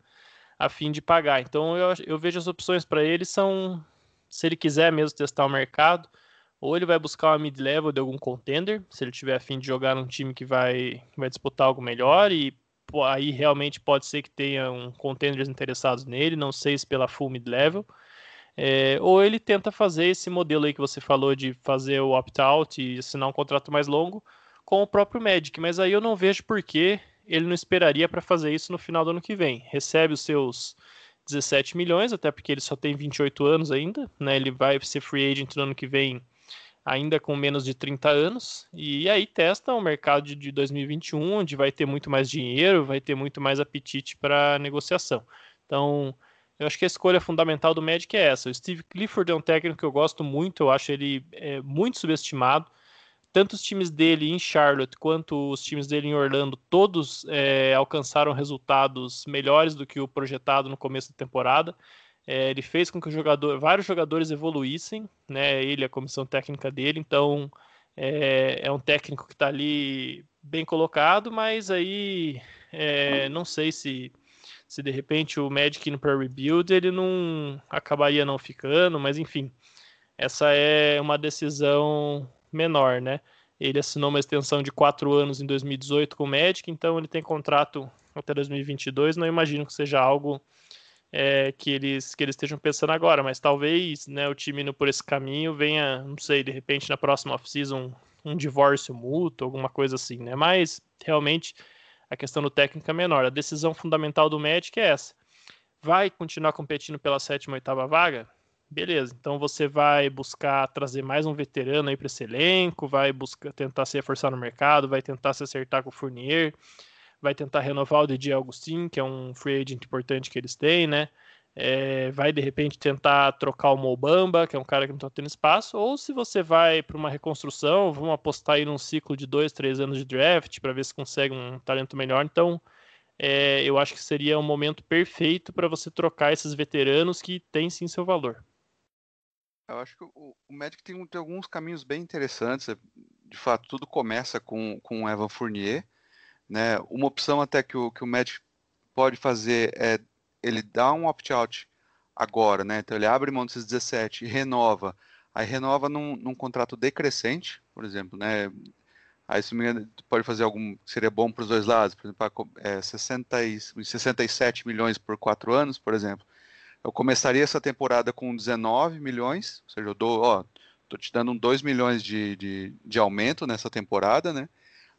B: a fim de pagar. Então eu, eu vejo as opções para ele são, se ele quiser mesmo testar o mercado, ou ele vai buscar uma mid-level de algum contender, se ele tiver a fim de jogar num time que vai, vai disputar algo melhor, e aí realmente pode ser que tenha um contenders interessados nele, não sei se pela full mid-level. É, ou ele tenta fazer esse modelo aí que você falou de fazer o opt-out e assinar um contrato mais longo com o próprio Magic, mas aí eu não vejo por que ele não esperaria para fazer isso no final do ano que vem. Recebe os seus 17 milhões, até porque ele só tem 28 anos ainda, né? Ele vai ser free agent no ano que vem ainda com menos de 30 anos, e aí testa o mercado de 2021, onde vai ter muito mais dinheiro, vai ter muito mais apetite para negociação. Então, eu acho que a escolha fundamental do Magic é essa. O Steve Clifford é um técnico que eu gosto muito, eu acho ele é, muito subestimado tanto os times dele em Charlotte quanto os times dele em Orlando, todos é, alcançaram resultados melhores do que o projetado no começo da temporada. É, ele fez com que jogador, vários jogadores evoluíssem, né? Ele, a comissão técnica dele, então é, é um técnico que está ali bem colocado, mas aí é, não sei se se de repente o Magic indo para rebuild ele não acabaria não ficando, mas enfim, essa é uma decisão menor, né? Ele assinou uma extensão de quatro anos em 2018 com o Magic, então ele tem contrato até 2022. Não imagino que seja algo é, que eles que eles estejam pensando agora, mas talvez, né, o time indo por esse caminho venha, não sei, de repente na próxima off-season um, divórcio mútuo, alguma coisa assim, né? Mas realmente a questão do técnico é menor. A decisão fundamental do Magic é essa. Vai continuar competindo pela sétima, oitava vaga? Beleza, então você vai buscar trazer mais um veterano aí para esse elenco, vai buscar tentar se reforçar no mercado, vai tentar se acertar com o Fournier, vai tentar renovar o DJ Augustin, que é um free agent importante que eles têm, né? É, vai de repente tentar trocar o Mobamba, que é um cara que não está tendo espaço, ou se você vai para uma reconstrução, vamos apostar aí num ciclo de dois, três anos de draft para ver se consegue um talento melhor. Então, é, eu acho que seria um momento perfeito para você trocar esses veteranos que têm sim seu valor.
C: Eu acho que o, o Magic tem, tem, alguns caminhos bem interessantes. É, de fato, tudo começa com, com o Evan Fournier. Né? Uma opção até que o, que o Magic pode fazer é ele dar um opt-out agora, né? Então ele abre mão desses 17 e renova. Aí renova num, num contrato decrescente, por exemplo, né? Aí se me engano, pode fazer algum. Seria bom para os dois lados, por exemplo, é, 60 e, 67 milhões por quatro anos, por exemplo. Eu começaria essa temporada com 19 milhões, ou seja, eu dou, ó, tô te dando 2 milhões de, de, de aumento nessa temporada, né?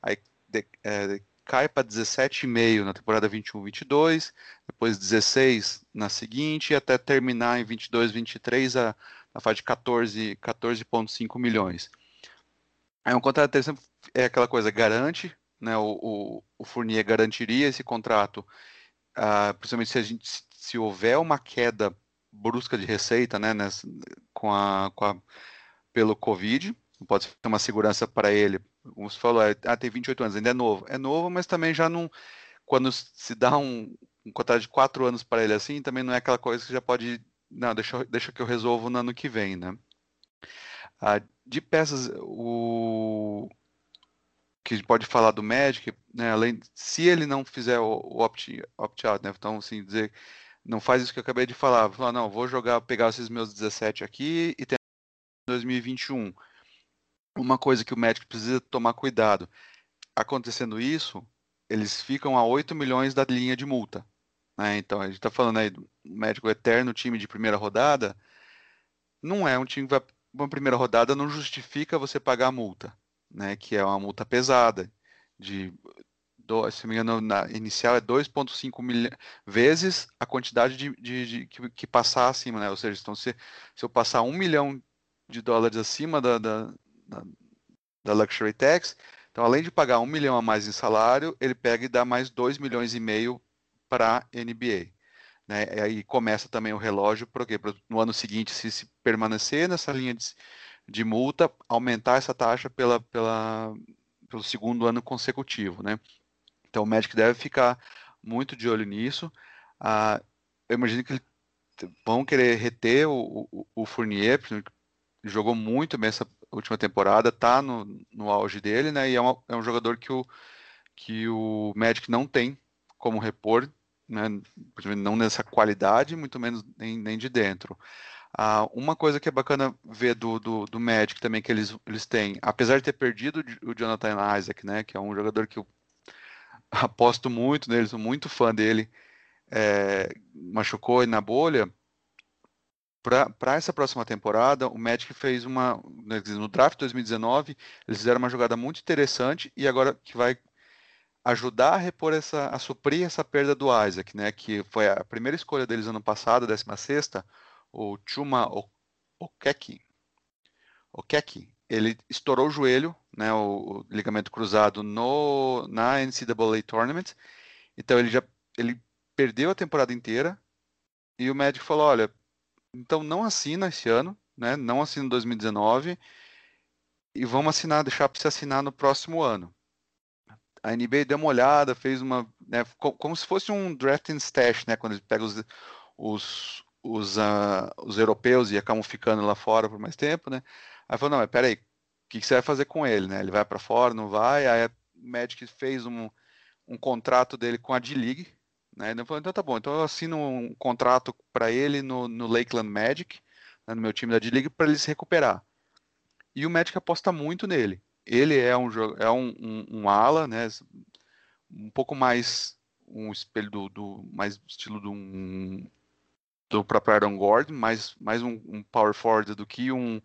C: Aí de, é, cai para 17,5 na temporada 21-22, depois 16 na seguinte, até terminar em 22-23 a, a fase de 14,5 14 milhões. Aí um contrato interessante é aquela coisa, garante, né, o, o, o Fournier garantiria esse contrato, uh, principalmente se a gente se houver uma queda brusca de receita, né, com a, com a, pelo Covid, pode ser uma segurança para ele. Como você falou, é, ah, tem 28 anos, ainda é novo. É novo, mas também já não. Quando se dá um, um contrato de 4 anos para ele assim, também não é aquela coisa que já pode. Não, deixa, deixa que eu resolvo no ano que vem, né? Ah, de peças, o, que pode falar do Magic, né, além, se ele não fizer o, o opt-out, opt né, então, assim, dizer, não faz isso que eu acabei de falar, falar, não, vou jogar, pegar esses meus 17 aqui e ter 2021. Uma coisa que o Magic precisa tomar cuidado, acontecendo isso, eles ficam a 8 milhões da linha de multa, né, então, a gente está falando aí do Magic eterno time de primeira rodada, não é um time que vai, uma primeira rodada não justifica você pagar a multa, né, que é uma multa pesada, de, do, se me engano, na inicial é 2,5 milhões vezes a quantidade de, de, de que, que, passar acima, né? Ou seja, então, se, se eu passar um milhão de dólares acima da, da, da, Luxury Tax, então além de pagar um milhão a mais em salário, ele pega e dá mais 2 milhões e meio para NBA. Né? E aí começa também o relógio, porque no ano seguinte, se, se permanecer nessa linha de, de multa, aumentar essa taxa pela, pela, pelo segundo ano consecutivo, né? Então o médico deve ficar muito de olho nisso. Ah, eu imagino que vão querer reter o, o, o Fournier, jogou muito bem essa última temporada, tá no, no auge dele, né? E é, uma, é um jogador que o, que o Magic não tem como repor, né? Não nessa qualidade, muito menos nem, nem de dentro. Ah, uma coisa que é bacana ver do, do, do Magic também que eles, eles têm, apesar de ter perdido o Jonathan Isaac, né, que é um jogador que eu aposto muito nele, sou muito fã dele, é, machucou na bolha. Para essa próxima temporada, o Magic fez uma. Né, no draft 2019, eles fizeram uma jogada muito interessante e agora que vai ajudar a repor essa, a suprir essa perda do Isaac, né? Que foi a primeira escolha deles ano passado, 16 sexta o Chuma Okeki, Okeki, ele estourou o joelho, né, o, o, ligamento cruzado no na NCAA Tournament. Então ele já ele perdeu a temporada inteira e o médico falou, olha, então não assina esse ano, né, não assina em 2019 e vamos assinar, deixar para você assinar no próximo ano. A NBA deu uma olhada, fez uma, né, como se fosse um draft and stash, né, quando ele pega os, os, os, uh, os europeus e acabam ficando lá fora por mais tempo, né? Aí falou, não, mas peraí, que, que você vai fazer com ele, né? Ele vai para fora, não vai? Aí a Magic fez um, um contrato dele com a D-League, né? Ele falou, então tá bom, então eu assino um contrato para ele no, no Lakeland Magic, né, no meu time da D-League, para ele se recuperar. E o Magic aposta muito nele. Ele é um, é um, um, um ala, né? Um pouco mais um espelho do, do mais estilo de um do próprio Aaron Gordon, mais, mais um, um power forward do que um,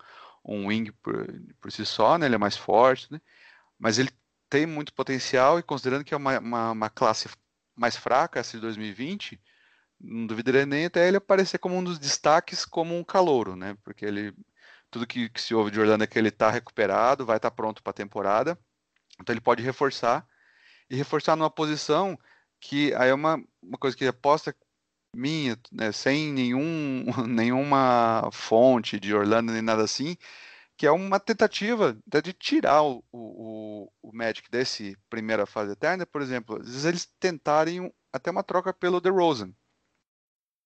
C: um wing por, por si só, né? Ele é mais forte, né? Mas ele tem muito potencial e considerando que é uma, uma, uma classe mais fraca, essa de 2020, não duvidaria nem até ele aparecer como um dos destaques como um calouro, né? Porque ele tudo que, que se ouve de Orlando é que ele está recuperado, vai estar tá pronto para a temporada, então ele pode reforçar e reforçar numa posição que aí é uma, uma coisa que aposta minha, né, sem nenhum, [laughs] nenhuma fonte de Orlando nem nada assim, que é uma tentativa de tirar o, o, o Magic desse primeira fase eterna, por exemplo, às vezes eles tentarem até uma troca pelo DeRozan,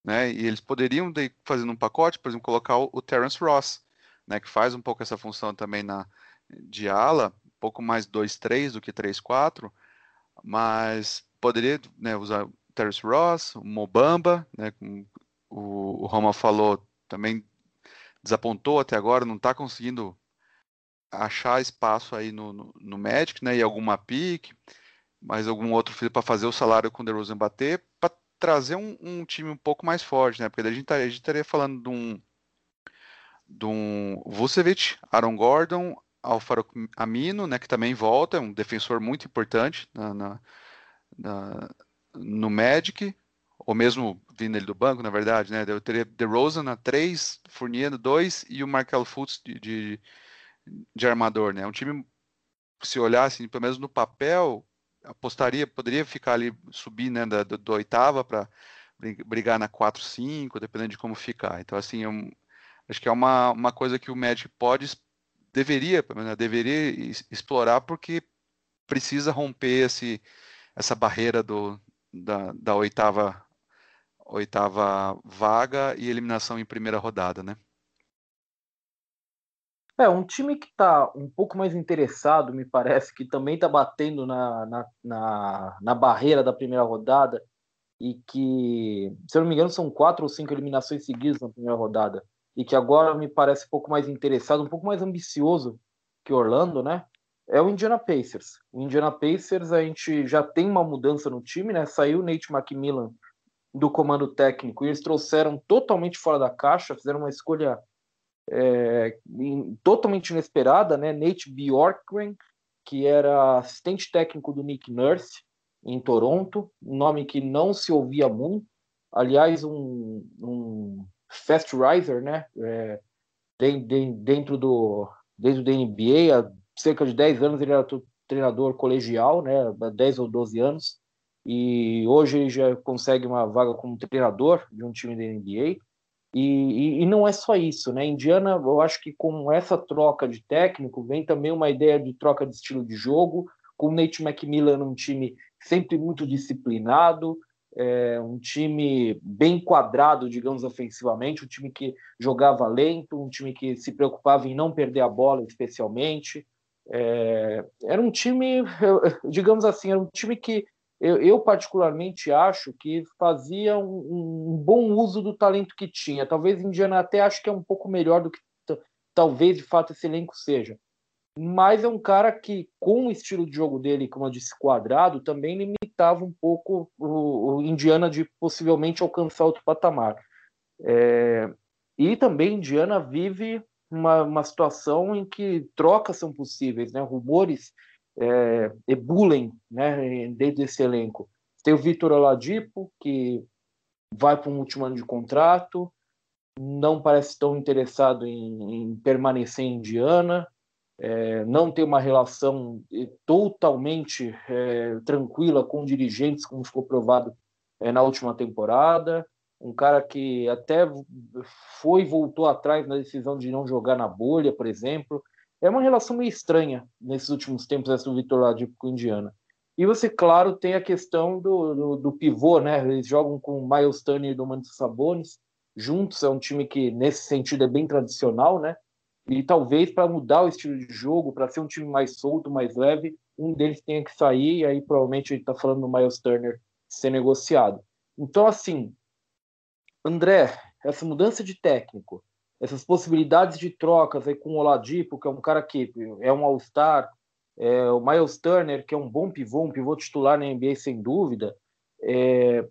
C: né, e eles poderiam, fazer um pacote, por exemplo, colocar o, o Terence Ross, né, que faz um pouco essa função também na, de ala, um pouco mais 2-3 do que 3-4, mas poderia né, usar Terence Ross, o Mobamba, né, o, o Roma falou, também desapontou até agora, não está conseguindo achar espaço aí no, no, no, Magic, né, e alguma pique, mais algum outro filho para fazer o salário com o DeRozan bater, para trazer um, um, time um pouco mais forte, né, porque a gente, tá, a gente estaria falando de um, de um Vucevic, Aaron Gordon, Alfaro Amino, né, que também volta, é um defensor muito importante na, na, na no Magic, ou mesmo vindo ele do banco, na verdade, né? Eu teria DeRozan na 3, Fournier no 2 e o Markel Fultz de, de, de, armador, né? Um time, se olhar assim, pelo menos no papel, apostaria, poderia ficar ali, subir, né, da, do, oitava para brigar na 4, 5, dependendo de como ficar. Então, assim, eu, acho que é uma, uma coisa que o Magic pode, deveria, né, deveria explorar, porque precisa romper esse, essa barreira do, da, da oitava, oitava vaga e eliminação em primeira rodada, né?
A: É, um time que está um pouco mais interessado, me parece, que também está batendo na, na, na, na, barreira da primeira rodada e que, se eu não me engano, são quatro ou cinco eliminações seguidas na primeira rodada e que agora me parece um pouco mais interessado, um pouco mais ambicioso que Orlando, né? É o Indiana Pacers. O Indiana Pacers, a gente já tem uma mudança no time, né? Saiu o Nate McMillan do comando técnico e eles trouxeram totalmente fora da caixa, fizeram uma escolha é, totalmente inesperada, né? Nate Bjorkgren, que era assistente técnico do Nick Nurse em Toronto, um nome que não se ouvia muito. Aliás, um, um fast riser, né? É, dentro do dentro da NBA, cerca de 10 anos ele era treinador colegial, né? 10 ou 12 anos. E hoje ele já consegue uma vaga como treinador de um time da NBA. E, e, e, não é só isso, né? Indiana, eu acho que com essa troca de técnico vem também uma ideia de troca de estilo de jogo, com o Nate McMillan um time sempre muito disciplinado, é, um time bem quadrado, digamos, ofensivamente, um time que jogava lento, um time que se preocupava em não perder a bola, especialmente. É, era um time, digamos assim, era um time que eu, eu, particularmente acho que fazia um, um, bom uso do talento que tinha. Talvez Indiana até acho que é um pouco melhor do que talvez de fato esse elenco seja. Mas é um cara que, com o estilo de jogo dele, como eu disse, quadrado, também limitava um pouco o, o Indiana de possivelmente alcançar outro patamar. É, e também Indiana vive uma, uma situação em que trocas são possíveis, né? rumores é, ebulem né, desse elenco. Tem o Vitor Oladipo, que vai para um último ano de contrato, não parece tão interessado em, em permanecer em Indiana, é, não tem uma relação é, totalmente é, tranquila com dirigentes, como ficou provado é, na última temporada. Um cara que até foi e voltou atrás na decisão de não jogar na bolha, por exemplo. É uma relação meio estranha nesses últimos tempos essa do Vitor Ladipo com Indiana. E você, claro, tem a questão do, do, do, pivô, né? Eles jogam com o Miles Turner e Domantas Sabonis juntos. É um time que, nesse sentido, é bem tradicional, né? E talvez para mudar o estilo de jogo, para ser um time mais solto, mais leve, um deles tenha que sair. E aí, provavelmente, ele está falando do Miles Turner ser negociado. Então, assim, André, essa mudança de técnico, essas possibilidades de trocas aí com o Oladipo, que é um cara que é um All-Star, é, o Miles Turner, que é um bom pivô, um pivô titular na NBA sem dúvida, é,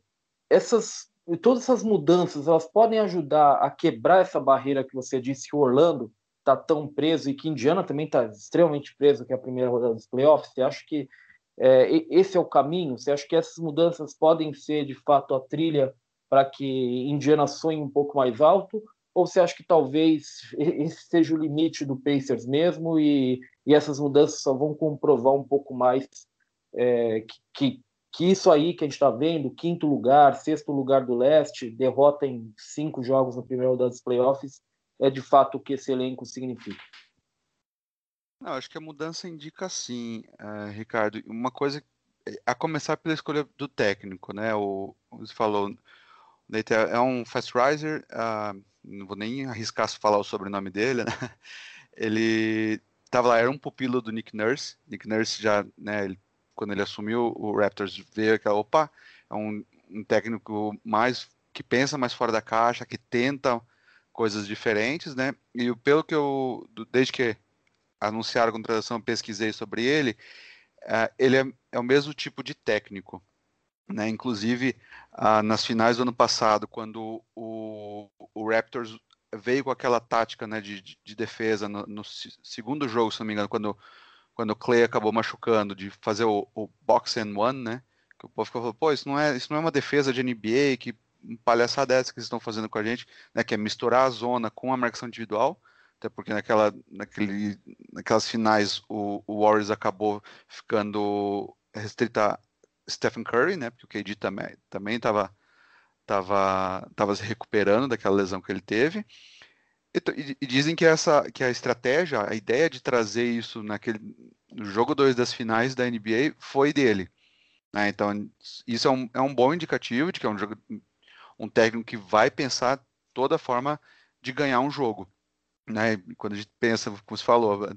A: essas, todas essas mudanças elas podem ajudar a quebrar essa barreira que você disse que o Orlando está tão preso e que Indiana também está extremamente preso, que é a primeira rodada dos playoffs. Você acha que é, esse é o caminho? Você acha que essas mudanças podem ser de fato a trilha para que Indiana sonhe um pouco mais alto? Ou você acha que talvez [laughs] esse seja o limite do Pacers mesmo e, e essas mudanças só vão comprovar um pouco mais é, que, que isso aí que a gente está vendo, quinto lugar, sexto lugar do leste, derrota em cinco jogos no primeiro dos playoffs, é de fato o que esse elenco significa?
C: Não, acho que a mudança indica sim, uh, Ricardo. Uma coisa, a começar pela escolha do técnico, né? O, você falou, é um fast riser, uh, não vou nem arriscar falar o sobrenome dele, né? [laughs] Ele estava lá, era um pupilo do Nick Nurse. Nick Nurse já, né, ele, quando ele assumiu o Raptors, veio aquela, opa, é um, um técnico mais que pensa mais fora da caixa, que tenta coisas diferentes, né? E pelo que eu, desde que anunciaram a contratação, pesquisei sobre ele, uh, ele é, é, o mesmo tipo de técnico, né? Inclusive, uh, nas finais do ano passado, quando o, o Raptors veio com aquela tática né, de, de defesa no, no, segundo jogo, se não me engano, quando, quando o Clay acabou machucando, de fazer o, o box and one, né? Que o povo ficou pô, isso não, é, isso não é uma defesa de NBA, que palhaçada dessa que eles estão fazendo com a gente, né? Que é misturar a zona com a marcação individual, até porque naquela, naquele, naquelas finais o, o Warriors acabou ficando restrita Stephen Curry, né? Porque o KD também também estava tava, tava se recuperando daquela lesão que ele teve. E, e, dizem que essa que a estratégia, a ideia de trazer isso naquele no jogo 2 das finais da NBA foi dele. Né? Então, isso é um, é um bom indicativo de que é um, jogo, um técnico que vai pensar toda forma de ganhar um jogo. né? Quando a gente pensa, como você falou,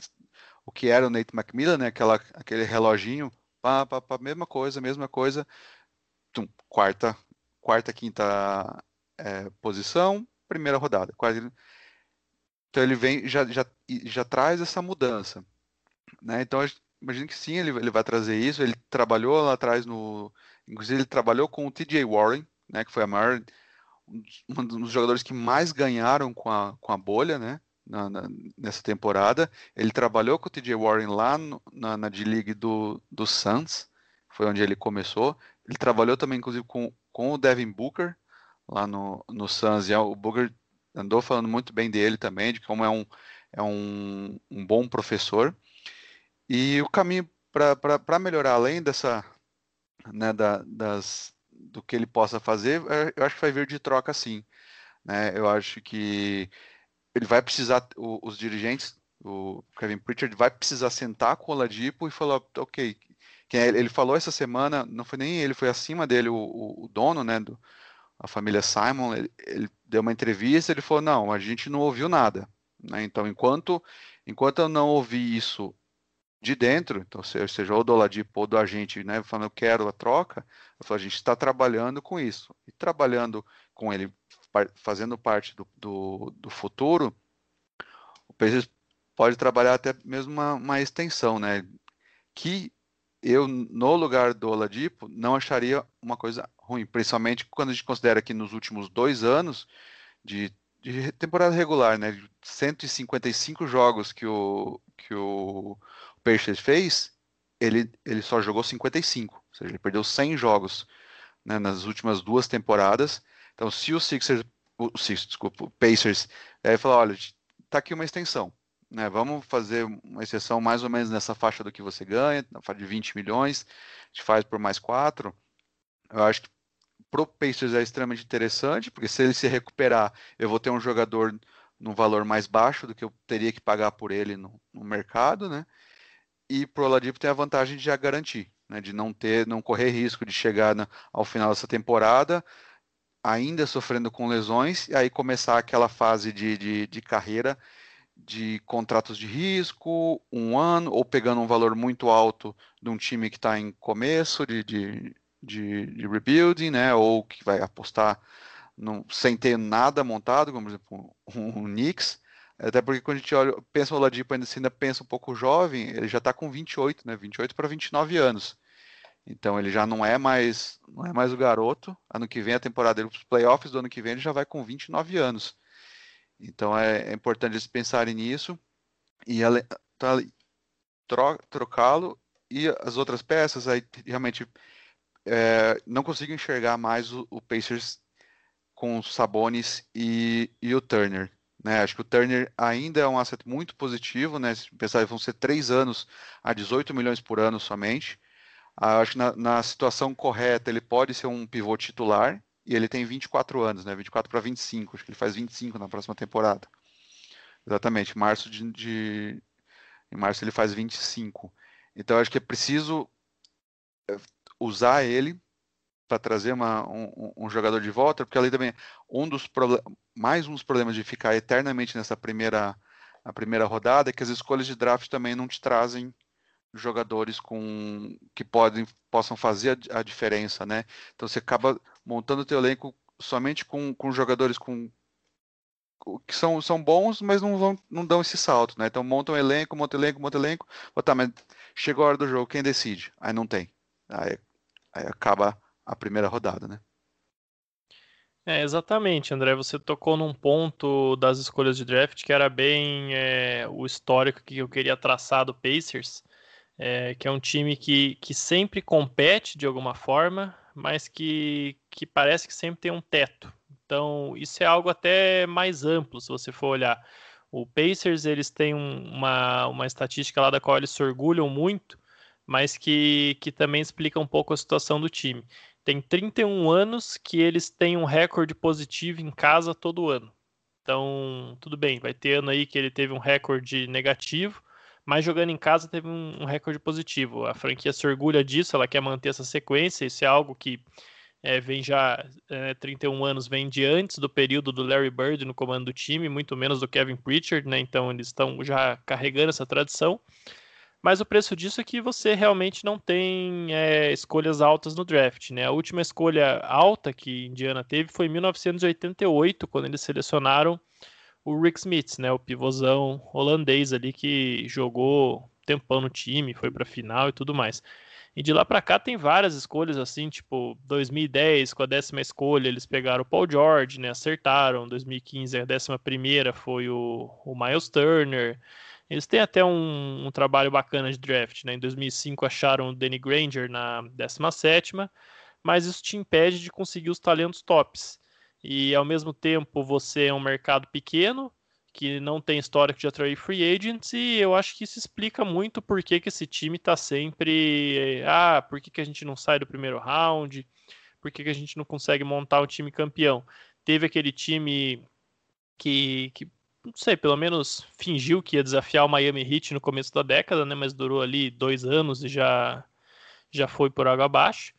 C: o que era o Nate McMillan, né? Aquela, aquele reloginho, pá, pá, pá, mesma coisa, mesma coisa. Tum, quarta, quarta, quinta é, posição, primeira rodada. Então ele vem já, já, já traz essa mudança. Né? Então imagino que sim, ele, ele vai trazer isso. Ele trabalhou lá atrás no. Inclusive, ele trabalhou com o TJ Warren, né? Que foi a maior. Um dos jogadores que mais ganharam com a, com a bolha, né? Na, na, nessa temporada. Ele trabalhou com o TJ Warren lá no, na, na D-League do, do Suns, foi onde ele começou. Ele trabalhou também, inclusive, com, com o Devin Booker, lá no, no Suns. E o Booker andou falando muito bem dele também, de como é um, é um, um bom professor. E o caminho para melhorar, além dessa, né, da, das, do que ele possa fazer, é, eu acho que vai vir de troca sim. Né? Eu acho que ele vai precisar, o, os dirigentes, o Kevin Pritchard vai precisar sentar com o Oladipo e falar, ok, ele falou essa semana, não foi nem ele, foi acima dele o, o dono, né, do, a família Simon, ele, ele, deu uma entrevista, ele falou, não, a gente não ouviu nada, né? Então, enquanto, enquanto eu não ouvi isso de dentro, então, seja ou do Oladipo ou do agente, né, falando eu quero a troca, eu falo, a gente está trabalhando com isso. E trabalhando com ele, fazendo parte do, do, do futuro, o Pacers pode trabalhar até mesmo uma, uma extensão, né? Que eu, no lugar do Oladipo, não acharia uma coisa ruim, principalmente quando a gente considera que nos últimos dois anos de, de temporada regular, né, 155 jogos que o, que o Pacers fez, ele, ele só jogou 55, ou seja, ele perdeu 100 jogos né, nas últimas duas temporadas. Então, se o Sixers, o Sixers, desculpa, o Pacers, é, falar, olha, tá aqui uma extensão, né? Vamos fazer uma exceção mais ou menos nessa faixa do que você ganha, na faixa de 20 milhões, a gente faz por mais quatro. Eu acho que pro Pacers é extremamente interessante, porque se ele se recuperar, eu vou ter um jogador num valor mais baixo do que eu teria que pagar por ele no, no mercado, né? E pro Oladipo tem a vantagem de já garantir, né? De não ter, não correr risco de chegar na, ao final dessa temporada ainda sofrendo com lesões e aí começar aquela fase de, de, de carreira de contratos de risco, um ano, ou pegando um valor muito alto de um time que está em começo de, de, de, de, rebuilding, né, ou que vai apostar no, sem ter nada montado, como por exemplo um, um Knicks, até porque quando a gente olha, pensa o Oladipo ainda, ainda pensa um pouco jovem, ele já está com 28, né, 28 para 29 anos. Então ele já não é mais não é mais o garoto. Ano que vem a temporada dele, os playoffs do ano que vem ele já vai com 29 anos. Então é, é importante eles pensarem nisso e tá, tro, trocá-lo e as outras peças aí realmente é, não consigo enxergar mais o, o Pacers com os Sabonis e, e o Turner. Né? Acho que o Turner ainda é um asset muito positivo, né? Se pensar vão ser três anos a 18 milhões por ano somente. Ah, acho que na, na, situação correta ele pode ser um pivô titular, e ele tem 24 anos, né? 24 para 25, acho que ele faz 25 na próxima temporada. Exatamente, março de, de em março ele faz 25. Então acho que é preciso é, usar ele para trazer uma, um, um, jogador de volta, porque ali também um dos mais um dos problemas de ficar eternamente nessa primeira na primeira rodada é que as escolhas de draft também não te trazem jogadores com que podem possam fazer a, a diferença, né? Então você acaba montando o teu elenco somente com, com jogadores com que são, são bons, mas não vão não dão esse salto, né? Então monta um elenco, monta um elenco, monta um elenco, tá, mas chegou a hora do jogo, quem decide? Aí não tem. Aí, aí acaba a primeira rodada, né?
B: É, exatamente, André. Você tocou num ponto das escolhas de draft que era bem é, o histórico que eu queria traçar do Pacers é, que é um time que, que sempre compete de alguma forma, mas que, que parece que sempre tem um teto. Então, isso é algo até mais amplo, se você for olhar. O Pacers, eles têm um, uma, uma estatística lá da qual eles se orgulham muito, mas que, que também explica um pouco a situação do time. Tem 31 anos que eles têm um recorde positivo em casa todo ano. Então, tudo bem, vai ter ano aí que ele teve um recorde negativo, mas jogando em casa teve um, recorde positivo. A franquia se orgulha disso, ela quer manter essa sequência, isso é algo que é, vem já é, 31 anos, vem de antes do período do Larry Bird no comando do time, muito menos do Kevin Pritchard, né? Então eles estão já carregando essa tradição. Mas o preço disso é que você realmente não tem é, escolhas altas no draft, né? A última escolha alta que Indiana teve foi em 1988, quando eles selecionaram o Rick Smith, né? O pivôzão holandês ali que jogou tempão no time, foi para final e tudo mais. E de lá para cá tem várias escolhas assim, tipo 2010 com a décima escolha eles pegaram o Paul George, né? Acertaram. 2015 a décima primeira foi o, o Miles Turner. Eles têm até um, um, trabalho bacana de draft, né? Em 2005 acharam o Danny Granger na 17 mas isso te impede de conseguir os talentos tops. E ao mesmo tempo você é um mercado pequeno, que não tem histórico de atrair free agents, e eu acho que isso explica muito por que, que esse time está sempre. Ah, por que, que a gente não sai do primeiro round? Por que, que a gente não consegue montar um time campeão? Teve aquele time que, que, não sei, pelo menos fingiu que ia desafiar o Miami Heat no começo da década, né? Mas durou ali dois anos e já, já foi por água abaixo.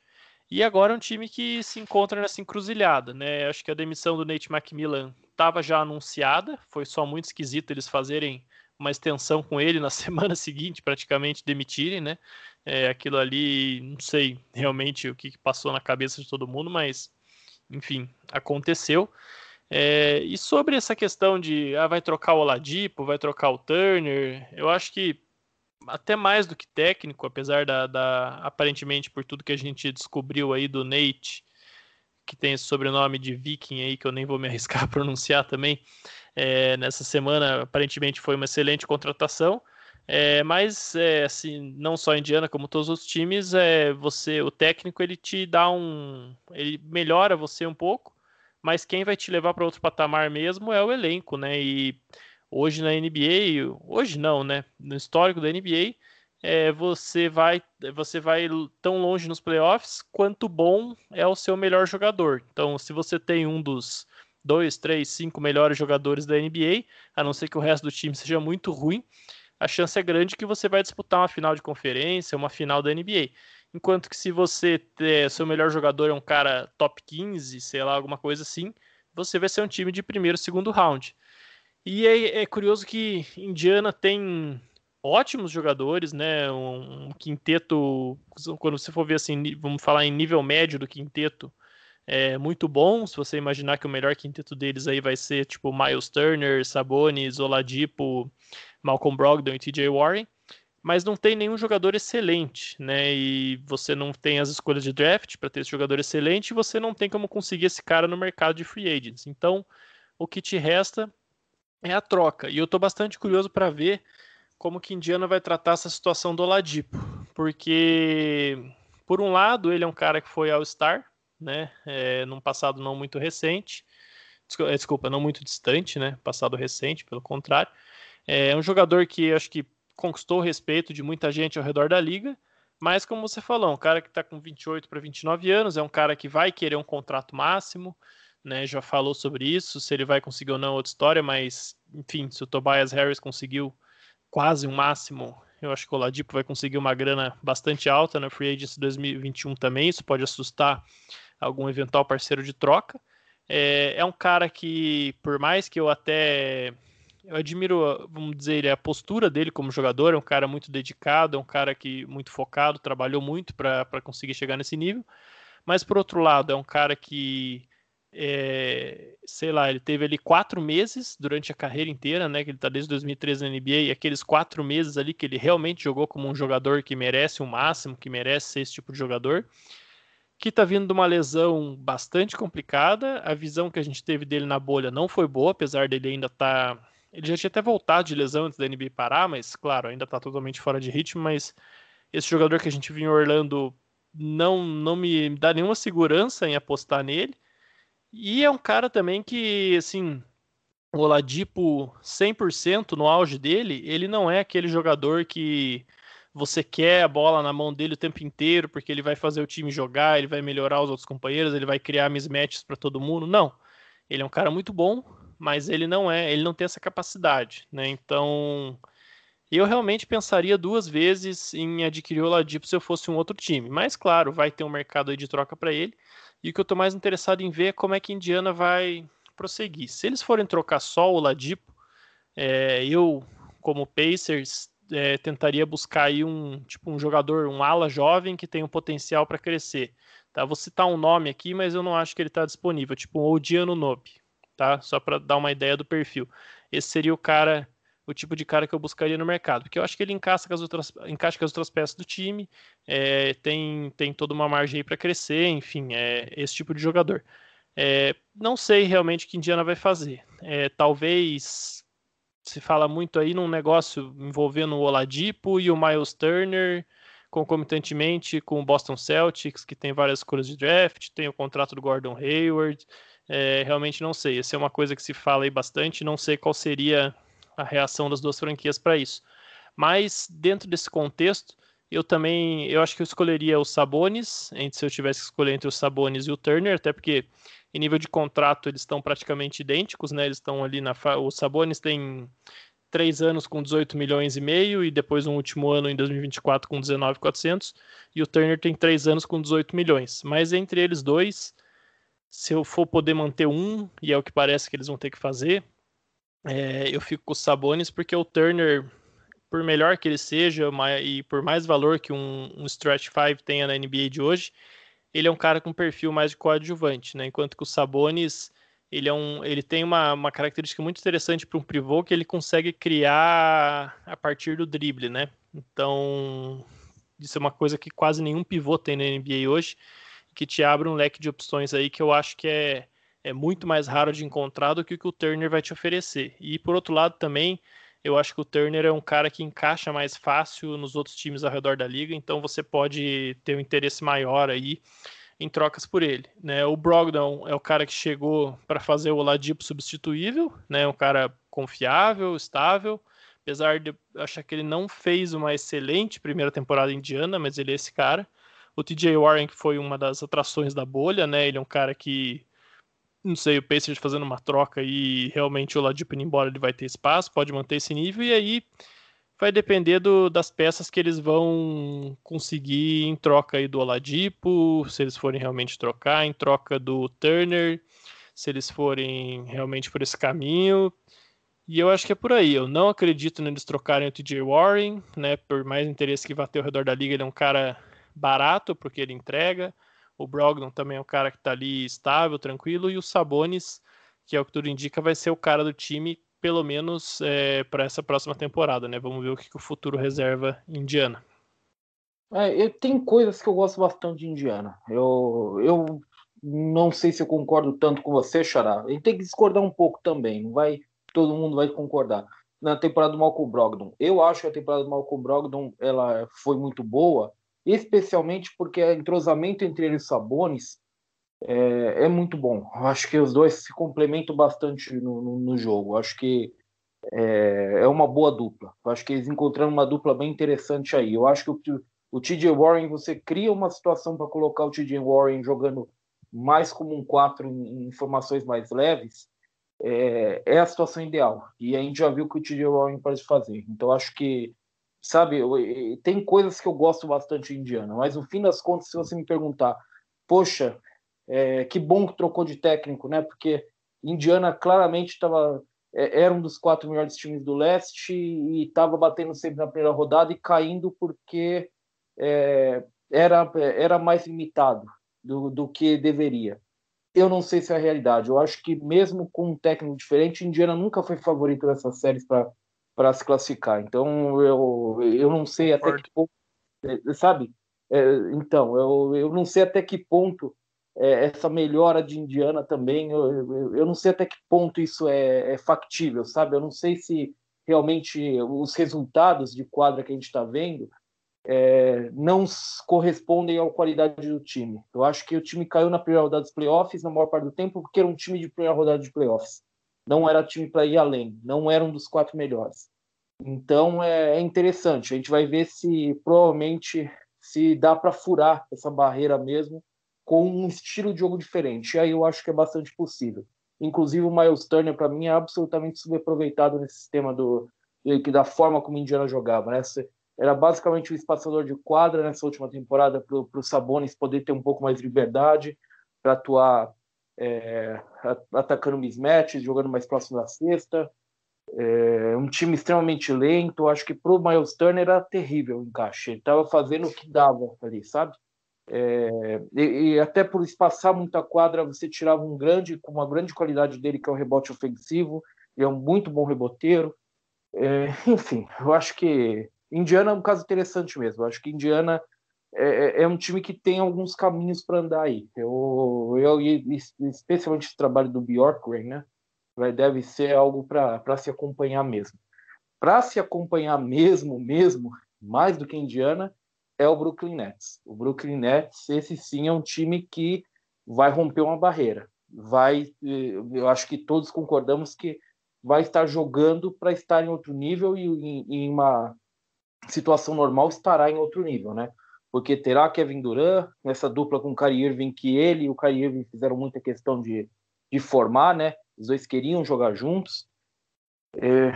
B: E agora é um time que se encontra nessa encruzilhada, né? Acho que a demissão do Nate McMillan estava já anunciada, foi só muito esquisito eles fazerem uma extensão com ele na [laughs] semana seguinte, praticamente demitirem, né? É, aquilo ali, não sei realmente o que passou na cabeça de todo mundo, mas enfim, aconteceu. É, e sobre essa questão de ah, vai trocar o Oladipo, vai trocar o Turner, eu acho que até mais do que técnico, apesar da, da aparentemente por tudo que a gente descobriu aí do Nate que tem esse sobrenome de Viking aí, que eu nem vou me [laughs] arriscar a pronunciar também, é, nessa semana aparentemente foi uma excelente contratação. É, mas é, assim, não só a Indiana, como todos os times, é, você, o técnico ele te dá um, ele melhora você um pouco, mas quem vai te levar para outro patamar mesmo é o elenco, né? E hoje na NBA, hoje não, né? No histórico da NBA, é, você vai você vai tão longe nos playoffs quanto bom é o seu melhor jogador. Então, se você tem um dos dois, três, cinco melhores jogadores da NBA, a não ser que o resto do time seja muito ruim, a chance é grande que você vai disputar uma final de conferência, uma final da NBA. Enquanto que se você ter seu melhor jogador é um cara top 15, sei lá, alguma coisa assim, você vai ser um time de primeiro, segundo round. E é, é curioso que Indiana tem ótimos jogadores, né? Um, um, quinteto, quando você for ver assim, vamos falar em nível médio do quinteto, é muito bom. Se você imaginar que o melhor quinteto deles aí vai ser tipo Miles Turner, Sabonis, Oladipo, Malcolm Brogdon e TJ Warren, mas não tem nenhum jogador excelente, né? E você não tem as escolhas de draft para ter esse jogador excelente, e você não tem como conseguir esse cara no mercado de free agents. Então, o que te resta é a troca. E eu estou bastante curioso para ver como que Indiana vai tratar essa situação do Oladipo, porque por um lado ele é um cara que foi All-Star, né, é, num passado não muito recente, é, desculpa, não muito distante, né, passado recente, pelo contrário, é um jogador que acho que conquistou o respeito de muita gente ao redor da liga, mas como você falou, um cara que está com 28 para 29 anos, é um cara que vai querer um contrato máximo, né, já falou sobre isso, se ele vai conseguir ou não é outra história, mas enfim, se o Tobias Harris conseguiu quase um máximo. Eu acho que o Oladipo vai conseguir uma grana bastante alta na Free Agency 2021 também. Isso pode assustar algum eventual parceiro de troca. É, é um cara que, por mais que eu até eu admiro, vamos dizer, a postura dele como jogador, é um cara muito dedicado, é um cara que muito focado, trabalhou muito para conseguir chegar nesse nível. Mas por outro lado, é um cara que é, sei lá, ele teve ali quatro meses durante a carreira inteira, né? Que ele tá desde 2013 na NBA, e aqueles quatro meses ali que ele realmente jogou como um jogador que merece o máximo, que merece ser esse tipo de jogador, que tá vindo de uma lesão bastante complicada. A visão que a gente teve dele na bolha não foi boa, apesar dele ainda tá. Ele já tinha até voltado de lesão antes da NBA parar, mas claro, ainda tá totalmente fora de ritmo, mas esse jogador que a gente viu em Orlando não, não me dá nenhuma segurança em apostar nele. E é um cara também que, assim, o Oladipo 100% no auge dele, ele não é aquele jogador que você quer a bola na mão dele o tempo inteiro, porque ele vai fazer o time jogar, ele vai melhorar os outros companheiros, ele vai criar mismatches para todo mundo. Não. Ele é um cara muito bom, mas ele não é, ele não tem essa capacidade, né? Então, eu realmente pensaria duas vezes em adquirir o Oladipo se eu fosse um outro time. Mas, claro, vai ter um mercado aí de troca para ele. E o que eu estou mais interessado em ver é como é que Indiana vai prosseguir. Se eles forem trocar só o Oladipo, é, eu, como Pacers, é, tentaria buscar aí um tipo um jogador, um ala jovem que tem um potencial para crescer. Tá? Vou citar um nome aqui, mas eu não acho que ele está disponível, tipo um Odiano Nope, tá? Só para dar uma ideia do perfil. Esse seria o cara, o tipo de cara que eu buscaria no mercado, porque eu acho que ele encaixa com as outras, encaixa com as outras peças do time, é, tem, tem toda uma margem aí para crescer, enfim, é esse tipo de jogador. É, não sei realmente o que Indiana vai fazer. É, talvez se fala muito aí num negócio envolvendo o Oladipo e o Miles Turner, concomitantemente com o Boston Celtics, que tem várias escolhas de draft, tem o contrato do Gordon Hayward. É, realmente não sei. Essa é uma coisa que se fala aí bastante. Não sei qual seria a reação das duas franquias para isso. Mas dentro desse contexto, eu também, eu acho que eu escolheria os Sabonis, entre se eu tivesse que escolher entre os Sabonis e o Turner, até porque em nível de contrato eles estão praticamente idênticos, né? Eles estão ali na fa... o Sabonis tem três anos com 18 milhões e meio e depois um último ano em 2024 com 19,400 e o Turner tem três anos com 18 milhões. Mas entre eles dois, se eu for poder manter um e é o que parece que eles vão ter que fazer, é, eu fico com os Sabonis porque o Turner, por melhor que ele seja e por mais valor que um, um stretch 5 tenha na NBA de hoje, ele é um cara com perfil mais de coadjuvante, né? Enquanto que o Sabonis, ele, é um, ele tem uma, uma característica muito interessante para um pivô que ele consegue criar a partir do drible, né? Então, isso é uma coisa que quase nenhum pivô tem na NBA hoje, que te abre um leque de opções aí que eu acho que é, é muito mais raro de encontrar do que o que o Turner vai te oferecer. E por outro lado também, eu acho que o Turner é um cara que encaixa mais fácil nos outros times ao redor da liga, então você pode ter um interesse maior aí em trocas por ele. Né? O Brogdon é o cara que chegou para fazer o Oladipo substituível, né? um cara confiável, estável, apesar de achar que ele não fez uma excelente primeira temporada indiana, mas ele é esse cara. O TJ Warren, que foi uma das atrações da bolha, né? Ele é um cara que não sei, o Pacers fazendo uma troca e realmente o Ladipo indo embora ele vai ter espaço, pode manter esse nível e aí vai depender do, das peças que eles vão conseguir em troca aí do Oladipo, se eles forem realmente trocar, em troca do Turner, se eles forem realmente por esse caminho. E eu acho que é por aí. Eu não acredito neles trocarem o TJ Warren, né? Por mais interesse que vá ter ao redor da liga, ele é um cara barato, porque ele entrega. O Brogdon também é um cara que está ali estável, tranquilo. E o Sabonis, que é o que tudo indica, vai ser o cara do time, pelo menos é, para essa próxima temporada, né? Vamos ver o que, que o futuro reserva Indiana.
A: É, tem coisas que eu gosto bastante de Indiana. Eu, eu não sei se eu concordo tanto com você, Xará. A gente tem que discordar um pouco também. Não vai, todo mundo vai concordar. Na temporada do Malcolm Brogdon, eu acho que a temporada do Malcolm Brogdon ela foi muito boa especialmente porque o entrosamento entre eles Sabonis é, é, muito bom. Acho que os dois se complementam bastante no, no, no jogo. Acho que é, é, uma boa dupla. Acho que eles encontraram uma dupla bem interessante aí. Eu acho que o, o TJ Warren, você cria uma situação para colocar o TJ Warren jogando mais como um 4 em, em formações mais leves, é, é, a situação ideal. E a gente já viu o que o TJ Warren pode fazer. Então, acho que sabe, tem coisas que eu gosto bastante de Indiana, mas no fim das contas, se você me perguntar, poxa, é, que bom que trocou de técnico, né? Porque Indiana claramente estava é, era um dos quatro melhores times do leste e estava batendo sempre na primeira rodada e caindo porque é, era, era mais limitado do, do que deveria. Eu não sei se é a realidade. Eu acho que mesmo com um técnico diferente, Indiana nunca foi favorito nessas séries para para se classificar. Então eu, eu não sei até que ponto, é, sabe? É, então eu, eu não sei até que ponto é, essa melhora de Indiana também, eu, eu, eu, não sei até que ponto isso é, é, factível, sabe? Eu não sei se realmente os resultados de quadra que a gente está vendo é, não correspondem à qualidade do time. Eu acho que o time caiu na primeira rodada dos playoffs na maior parte do tempo porque era um time de primeira rodada de playoffs não era time para ir além, não era um dos quatro melhores. Então é, é interessante, a gente vai ver se provavelmente se dá para furar essa barreira mesmo com um estilo de jogo diferente. E aí eu acho que é bastante possível. Inclusive o Miles Turner para mim é absolutamente subaproveitado nesse sistema do, da forma como o Indiana jogava, né? Era basicamente o espaçador de quadra nessa última temporada para o Sabonis poder ter um pouco mais de liberdade para atuar é, atacando mismatches, jogando mais próximo da cesta. É, um time extremamente lento. Acho que para o Miles Turner era terrível o encaixe. Ele estava fazendo o que dava ali, sabe? É, e, e, até por espaçar muita quadra, você tirava um grande, com uma grande qualidade dele, que é o rebote ofensivo. Ele é um muito bom reboteiro. É, [laughs] enfim, eu acho que Indiana é um caso interessante mesmo. Eu acho que Indiana é, é, é um time que tem alguns caminhos para andar aí. Eu, eu, especialmente o trabalho do Bjorkgren, né? Vai, deve ser algo para se acompanhar mesmo. Para se acompanhar mesmo, mesmo, mais do que Indiana, é o Brooklyn Nets. O Brooklyn Nets, esse sim é um time que vai romper uma barreira. Vai, eu acho que todos concordamos que vai estar jogando para estar em outro nível e em, em, uma situação normal estará em outro nível, né? Porque terá Kevin Durant nessa dupla com o Kyrie Irving que ele e o Kyrie Irving fizeram muita questão de, de formar, né? Os dois queriam jogar juntos. É,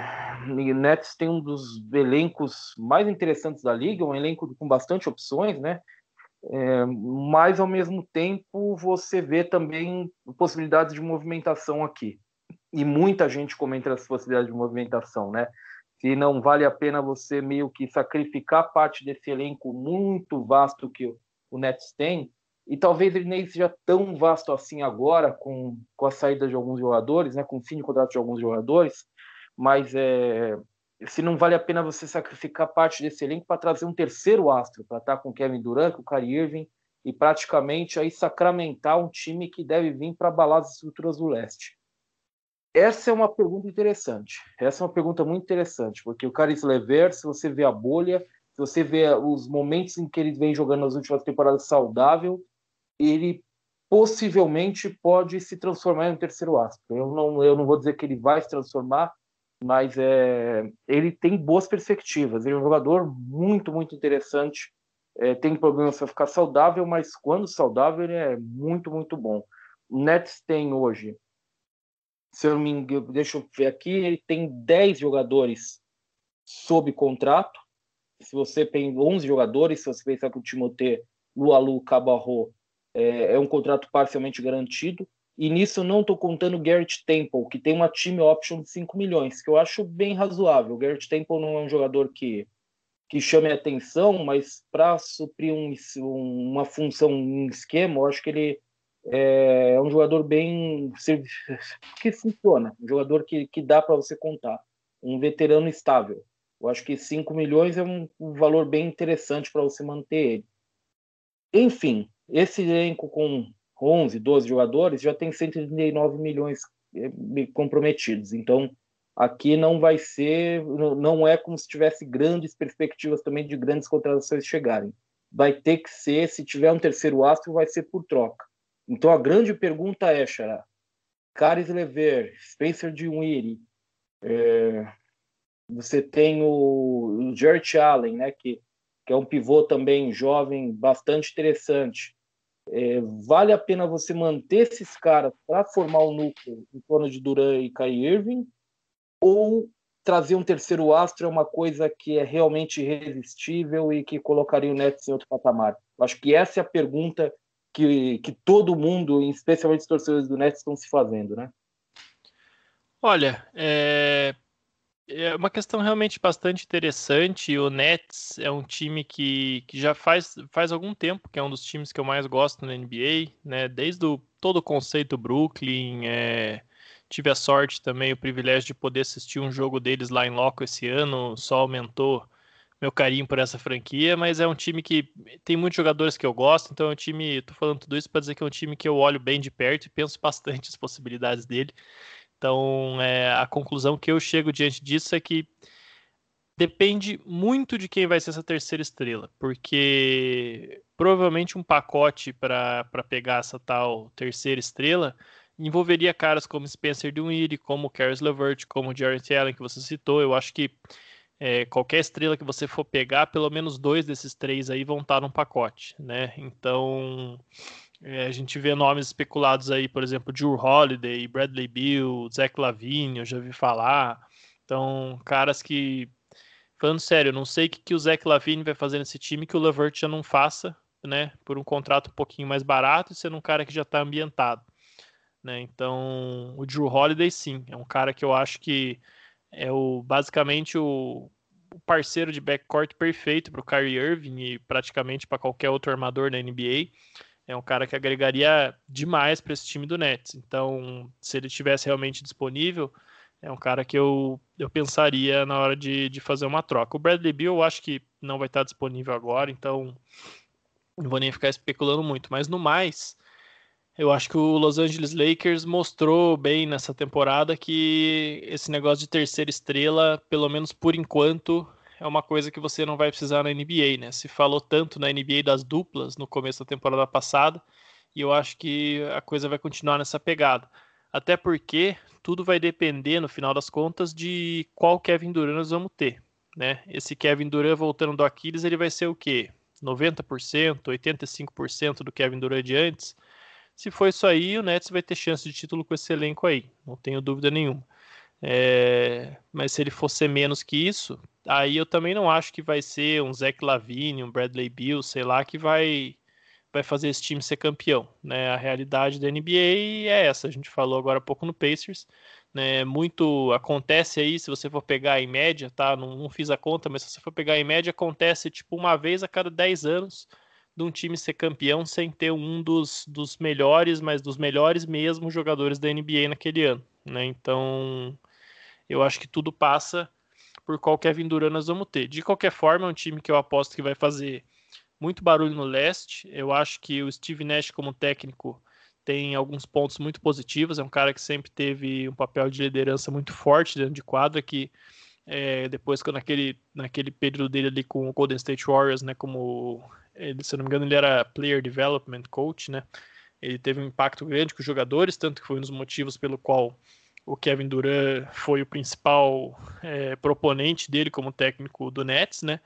A: Nets tem um dos elencos mais interessantes da liga, um elenco com bastante opções, né? É, mas ao mesmo tempo você vê também possibilidades de movimentação aqui. E muita gente comenta as possibilidades de movimentação, né? Se não vale a pena você meio que sacrificar parte desse elenco muito vasto que o Nets tem, e talvez ele nem seja tão vasto assim agora, com, com a saída de alguns jogadores, né, com o fim de contrato de alguns jogadores, mas é, se não vale a pena você sacrificar parte desse elenco para trazer um terceiro astro, para estar com o Kevin Durant, com o Kyrie Irving, e praticamente aí sacramentar um time que deve vir para abalar as estruturas do leste. Essa é uma pergunta interessante. Essa é uma pergunta muito interessante, porque o Caris Lever, se você vê a bolha, se você vê os momentos em que ele vem jogando nas últimas temporadas saudável, ele possivelmente pode se transformar em um terceiro astro. Eu não, eu não vou dizer que ele vai se transformar, mas é, ele tem boas perspectivas. Ele é um jogador muito, muito interessante. É, tem problemas para ficar saudável, mas quando saudável ele é muito, muito bom. O Nets tem hoje, se eu me engano, deixa eu ver aqui, ele tem 10 jogadores sob contrato. Se você tem 11 jogadores, se você pensar que o Timothée, Lualu, Cabarro é, é um contrato parcialmente garantido. E nisso não estou contando o Garrett Temple, que tem uma team option de 5 milhões, que eu acho bem razoável. O Garrett Temple não é um jogador que, que chame atenção, mas para suprir um, uma função, um esquema, eu acho que ele é, é um jogador bem. que funciona, um jogador que, que dá para você contar. Um veterano estável. Eu acho que 5 milhões é um, um valor bem interessante para você manter ele. Enfim, esse elenco com 11, 12 jogadores, já tem 139 milhões eh, comprometidos. Então, aqui não vai ser, não é como se tivesse grandes perspectivas também de grandes contratações chegarem. Vai ter que ser, se tiver um terceiro astro, vai ser por troca. Então, a grande pergunta é, Xará, Caris Lever, Spencer Dinwiddie, é, você tem o, o Allen, né, que, que é um pivô também jovem, bastante interessante. É, vale a pena você manter esses caras para formar o um núcleo em torno de Duran e Kai Irving? Ou trazer um terceiro astro é uma coisa que é realmente irresistível e que colocaria o Nets em outro patamar? Acho que essa é a pergunta que, que todo mundo, especialmente os torcedores do Nets, estão se fazendo, né?
B: Olha, é, é uma questão realmente bastante interessante. O Nets é um time que, que já faz, faz algum tempo que é um dos times que eu mais gosto na NBA, né? Desde o, todo o conceito Brooklyn, é, tive a sorte também, o privilégio de poder assistir um jogo deles lá em loco esse ano, só aumentou meu carinho por essa franquia, mas é um time que tem muitos jogadores que eu gosto, então é um time, tô falando tudo isso para dizer que é um time que eu olho bem de perto e penso [laughs] bastante as possibilidades dele. Então, é, a conclusão que eu chego diante disso é que depende muito de quem vai ser essa terceira estrela, porque provavelmente um pacote para pegar essa tal terceira estrela envolveria caras como Spencer Dinwiddie, como Caris LeVert, como Jarrett Allen, que você citou. Eu acho que é, qualquer estrela que você for pegar, pelo menos dois desses três aí vão estar num pacote, né? Então, é, a gente vê nomes especulados aí, por exemplo, Drew Holiday, Bradley Bill, Zach Lavine, eu já vi falar. Então, caras que. Falando sério, não sei o que, que o Zach Lavine vai fazer nesse time que o Levert já não faça, né? Por um contrato um pouquinho mais barato e sendo um cara que já está ambientado. Né? Então, o Drew Holiday, sim, é um cara que eu acho que é o basicamente o, o parceiro de backcourt perfeito para o Kyrie Irving e praticamente para qualquer outro armador da NBA. É um cara que agregaria demais para esse time do Nets. Então, se ele tivesse realmente disponível, é um cara que eu, eu pensaria na hora de, de fazer uma troca. O Bradley Beal eu acho que não vai estar disponível agora, então não vou nem ficar especulando muito. Mas no mais, eu acho que o Los Angeles Lakers mostrou bem nessa temporada que esse negócio de terceira estrela, pelo menos por enquanto, é uma coisa que você não vai precisar na NBA, né? Se falou tanto na NBA das duplas no começo da temporada passada, e eu acho que a coisa vai continuar nessa pegada. Até porque tudo vai depender, no final das contas, de qual Kevin Durant nós vamos ter, né? Esse Kevin Durant voltando do Aquiles, ele vai ser o quê? 90%, 85% do Kevin Durant de antes? Se for isso aí, o Nets vai ter chance de título com esse elenco aí, não tenho dúvida nenhuma. É, mas se ele fosse menos que isso, aí eu também não acho que vai ser um Zach Lavine, um Bradley Beal, sei lá, que vai vai fazer esse time ser campeão. Né? A realidade da NBA é essa. A gente falou agora há pouco no Pacers. Né? Muito acontece aí, se você for pegar em média, tá? Não, não fiz a conta, mas se você for pegar em média, acontece tipo uma vez a cada 10 anos de um time ser campeão sem ter um dos, dos melhores, mas dos melhores mesmo jogadores da NBA naquele ano. Né? Então, eu acho que tudo passa por qual Kevin Durant nós vamos ter. De qualquer forma, é um time que eu aposto que vai fazer muito barulho no leste. Eu acho que o Steve Nash, como técnico, tem alguns pontos muito positivos. É um cara que sempre teve um papel de liderança muito forte dentro de quadra, que é, depois que naquele, naquele período dele ali com o Golden State Warriors, né, como ele, se não me engano, ele era Player Development Coach, né? Ele teve um impacto grande com os jogadores, tanto que foi um dos motivos pelo qual o Kevin Durant foi o principal é, proponente dele como técnico do Nets, né?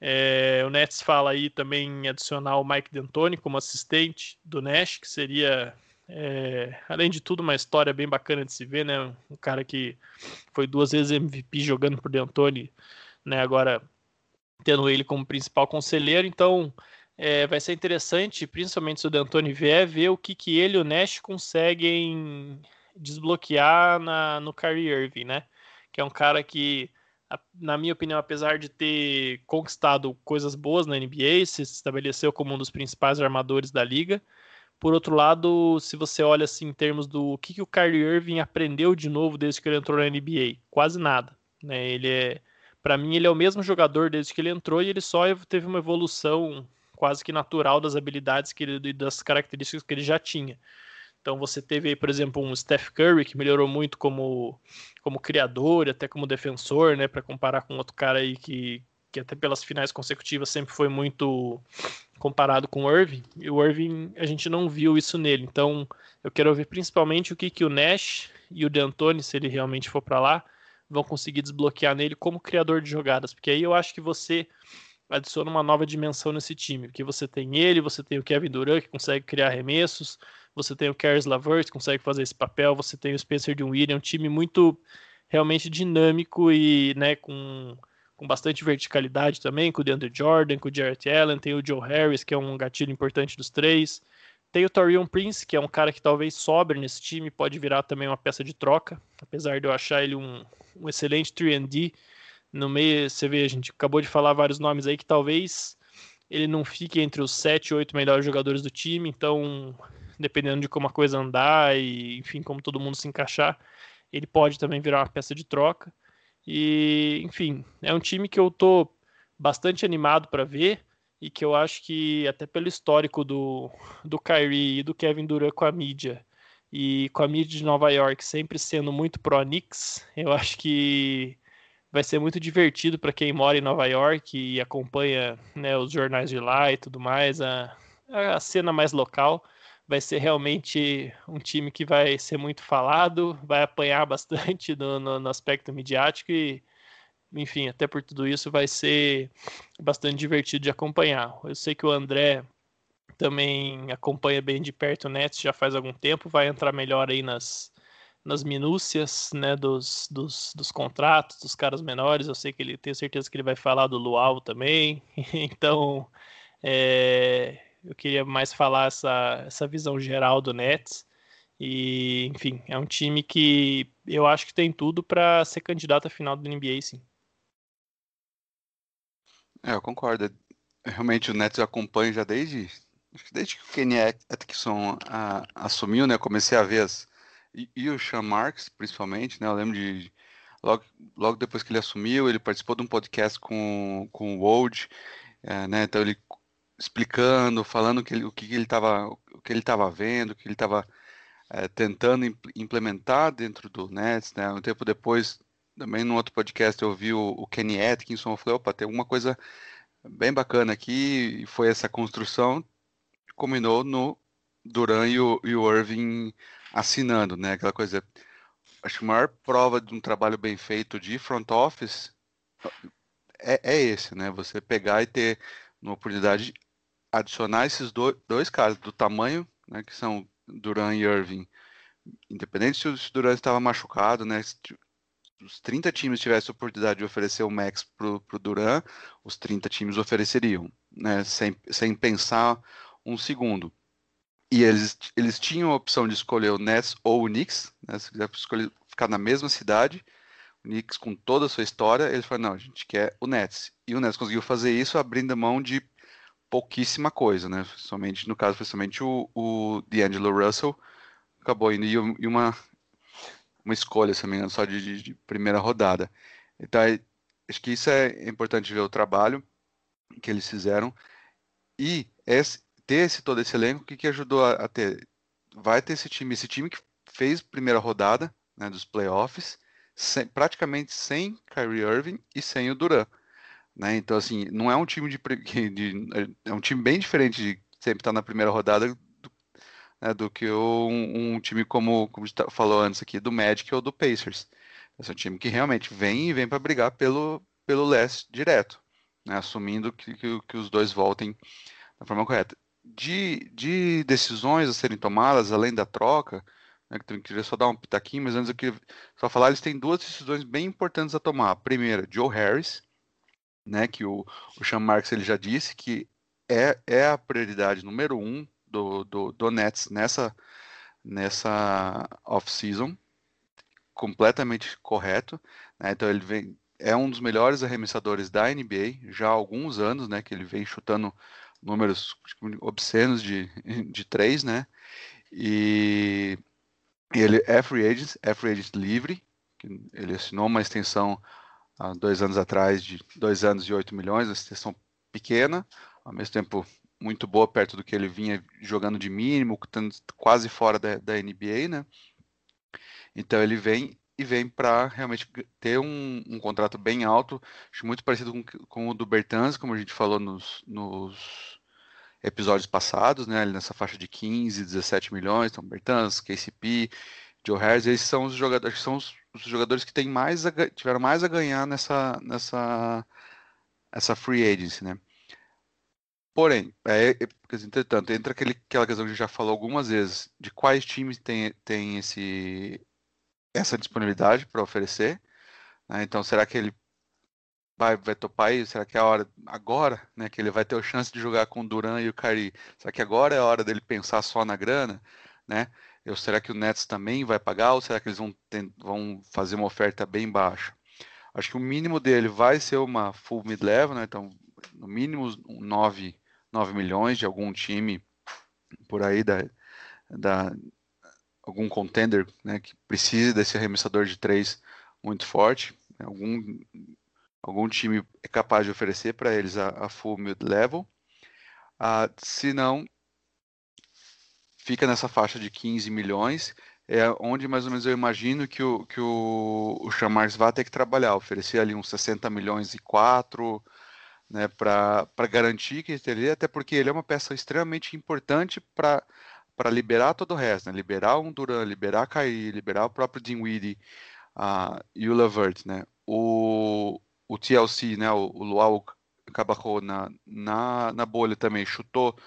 B: É, o Nets fala aí também em adicionar o Mike D'Antoni como assistente do Nash, que seria, é, além de tudo, uma história bem bacana de se ver, né? Um cara que foi duas vezes MVP jogando por D'Antoni, né? Agora tendo ele como principal conselheiro, então é, vai ser interessante, principalmente se o D'Antoni vier, ver o que, que ele e o Nash conseguem desbloquear na, no Kyrie Irving, né? Que é um cara que, na minha opinião, apesar de ter conquistado coisas boas na NBA, se estabeleceu como um dos principais armadores da liga. Por outro lado, se você olha assim em termos do que, que o Kyrie Irving aprendeu de novo desde que ele entrou na NBA, quase nada. Né? Ele é para mim, ele é o mesmo jogador desde que ele entrou e ele só teve uma evolução quase que natural das habilidades que ele, e das características que ele já tinha. Então você teve aí, por exemplo, um Steph Curry que melhorou muito como, como criador, até como defensor, né, para comparar com outro cara aí que, que até pelas finais consecutivas sempre foi muito comparado com o Irving. E o Irving, a gente não viu isso nele. Então, eu quero ver principalmente o que, que o Nash e o D'Antoni, se ele realmente for para lá, vão conseguir desbloquear nele como criador de jogadas, porque aí eu acho que você adiciona uma nova dimensão nesse time, porque você tem ele, você tem o Kevin Durant que consegue criar arremessos, você tem o Caris LeVert que consegue fazer esse papel, você tem o Spencer Dinwiddie, é um time muito realmente dinâmico e, né, com, com bastante verticalidade também, com o DeAndre Jordan, com o Jarrett Allen, tem o Joe Harris, que é um gatilho importante dos três, tem o Torion Prince, que é um cara que talvez sobre nesse time, pode virar também uma peça de troca, apesar de eu achar ele um, um excelente 3D. No meio, você vê, a gente acabou de falar vários nomes aí que talvez ele não fique entre os 7, 8 melhores jogadores do time, então, dependendo de como a coisa andar e, enfim, como todo mundo se encaixar, ele pode também virar uma peça de troca. E, enfim, é um time que eu tô bastante animado para ver e que eu acho que até pelo histórico do, do Kyrie e do Kevin Durant com a mídia e com a mídia de Nova York sempre sendo muito pro Knicks, eu acho que vai ser muito divertido para quem mora em Nova York e acompanha né, os jornais de lá e tudo mais, a, a cena mais local. Vai ser realmente um time que vai ser muito falado, vai apanhar [laughs] bastante no, no, no aspecto midiático e enfim, até por tudo isso vai ser bastante divertido de acompanhar. Eu sei que o André também acompanha bem de perto o Nets já faz algum tempo, vai entrar melhor aí nas, nas minúcias né, dos, dos, dos, contratos dos caras menores. Eu sei que ele tenho certeza que ele vai falar do Luau também. [laughs] então é, eu queria mais falar essa, essa visão geral do Nets. E, enfim, é um time que eu acho que tem tudo para ser candidato à final do NBA, sim.
C: É, eu concordo. Realmente o Nets eu acompanho já desde desde que o Kenny Atkinson a, assumiu, né? Comecei a ver as e, e, o Sean Marks, principalmente, né? Eu lembro de logo, logo depois que ele assumiu, ele participou de um podcast com, com o Wold, é, né? Então ele explicando, falando que ele, o que ele estava o que ele estava vendo, o que ele estava é, tentando implementar dentro do Nets, né? Um tempo depois, também num outro podcast, eu ouvi o, o Kenny Atkinson, eu falei, opa, tem alguma coisa bem bacana aqui, e foi essa construção, combinou no Duran e o, e o Irving assinando, né? Aquela coisa. Acho que a maior prova de um trabalho bem feito de front office é, é esse, né? Você pegar e ter uma oportunidade de adicionar esses do, dois caras do tamanho, né? Que são Duran e Irving. Independente se o Duran estava machucado, né? Se os 30 times tivessem a oportunidade de oferecer o max para o Duran, os 30 times ofereceriam, né? Sem, sem pensar um segundo. E eles, eles tinham a opção de escolher o Nets ou o Knicks, né? se quiser escolher ficar na mesma cidade, o Knicks com toda a sua história, eles falaram, não, a gente quer o Nets. E o Nets conseguiu fazer isso abrindo mão de pouquíssima coisa, né? Somente, no caso, foi somente o, o D'Angelo Russell, acabou indo e uma, uma escolha, se não engano, só de, de, de primeira rodada. Então, acho que isso é importante ver o trabalho que eles fizeram. E esse, ter esse, todo esse elenco, o que, que ajudou a, a, ter? Vai ter esse time, esse time que fez primeira rodada né, dos playoffs, sem, praticamente sem Kyrie Irving e sem o Duran. Né? Então, assim, não é um time de, [laughs] de, É um time bem diferente de sempre estar na primeira rodada do, né, do que um, um, time como, como tá, falou antes aqui, do Magic ou do Pacers. Esse é um time que realmente vem e vem para brigar pelo, pelo leste direto, né? assumindo que, que, que os dois voltem da forma correta de, de decisões a serem tomadas, além da troca, né, que eu queria só dar um pitaquinho, mas antes eu queria só falar, eles têm duas decisões bem importantes a tomar. A primeira, Joe Harris, né, que o, o Sean Marks ele já disse que é, é a prioridade número um do, do, do Nets nessa, nessa off-season, completamente correto. Né, então ele vem, é um dos melhores arremessadores da NBA já há alguns anos, né, que ele vem chutando números obscenos de, de três, né? E, ele é free agent, é free agent livre, ele assinou uma extensão há dois anos atrás de dois anos e oito milhões, uma extensão pequena, ao mesmo tempo muito boa perto do que ele vinha jogando de mínimo, quase fora da, da NBA, né? Então ele vem e vem para realmente ter um, um, contrato bem alto, acho muito parecido com, com, o do Bertans, como a gente falou nos, nos episódios passados, né, ali nessa faixa de 15, 17 milhões, então Bertans, KCP, Joe Harris, eles são os jogadores, são os, os jogadores que têm mais a, tiveram mais a ganhar nessa, nessa essa free agency, né? Porém, é, é, entretanto, entra aquele, aquela questão que a gente já falou algumas vezes, de quais times têm tem esse, essa disponibilidade para oferecer. Né? Então, será que ele vai, vai topar isso? Será que é a hora agora, né, que ele vai ter a chance de jogar com o Duran e o Cari? Será que agora é a hora dele pensar só na grana, né? Eu, será que o Nets também vai pagar ou será que eles vão, ter, vão fazer uma oferta bem baixa? Acho que o mínimo dele vai ser uma full mid-level, né? Então, no mínimo 9, 9 milhões de algum time por aí da, da algum contender né, que precise desse arremessador de três muito forte, né, algum, algum time é capaz de oferecer para eles a, a, full mid-level. Ah, se não, fica nessa faixa de 15 milhões, é onde mais ou menos eu imagino que o, que o, o Chamars vai ter que trabalhar, oferecer ali uns 60 milhões e 4, né, para garantir que ele teria, até porque ele é uma peça extremamente importante para para liberar todo o resto, né? liberar o Duran, liberar Kyrie, liberar o próprio Dinwiddie uh, e o Levert, né? O, o TLC, né? O, o Luau Cabarro na, na, na bolha também chutou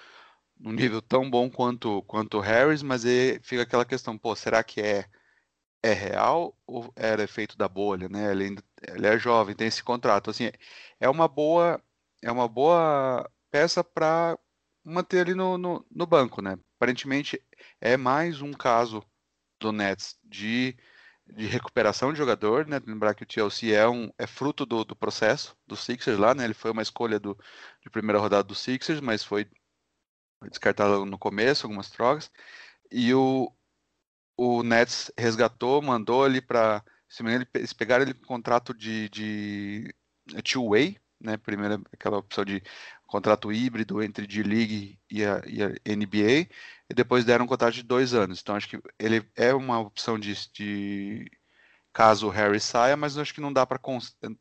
C: num nível tão bom quanto quanto o Harris, mas aí fica aquela questão, pô, será que é é real ou era efeito da bolha, né? Ele, ele é jovem, tem esse contrato. Assim, é uma boa, é uma boa peça para manter ele no, no, no, banco, né? Aparentemente é mais um caso do Nets de, de recuperação de jogador, né? Lembrar que o TLC é, um, é fruto do, do processo do Sixers lá, né? Ele foi uma escolha do, de primeira rodada do Sixers, mas foi, descartado no começo, algumas trocas. E o, o Nets resgatou, mandou ele para. Se eles pegaram ele com contrato de, de two-way, né? Primeiro aquela opção de contrato híbrido entre D-League e e a, NBA, e depois deram um contrato de dois anos. Então acho que ele é uma opção de, de caso o Harry saia, mas acho que não dá para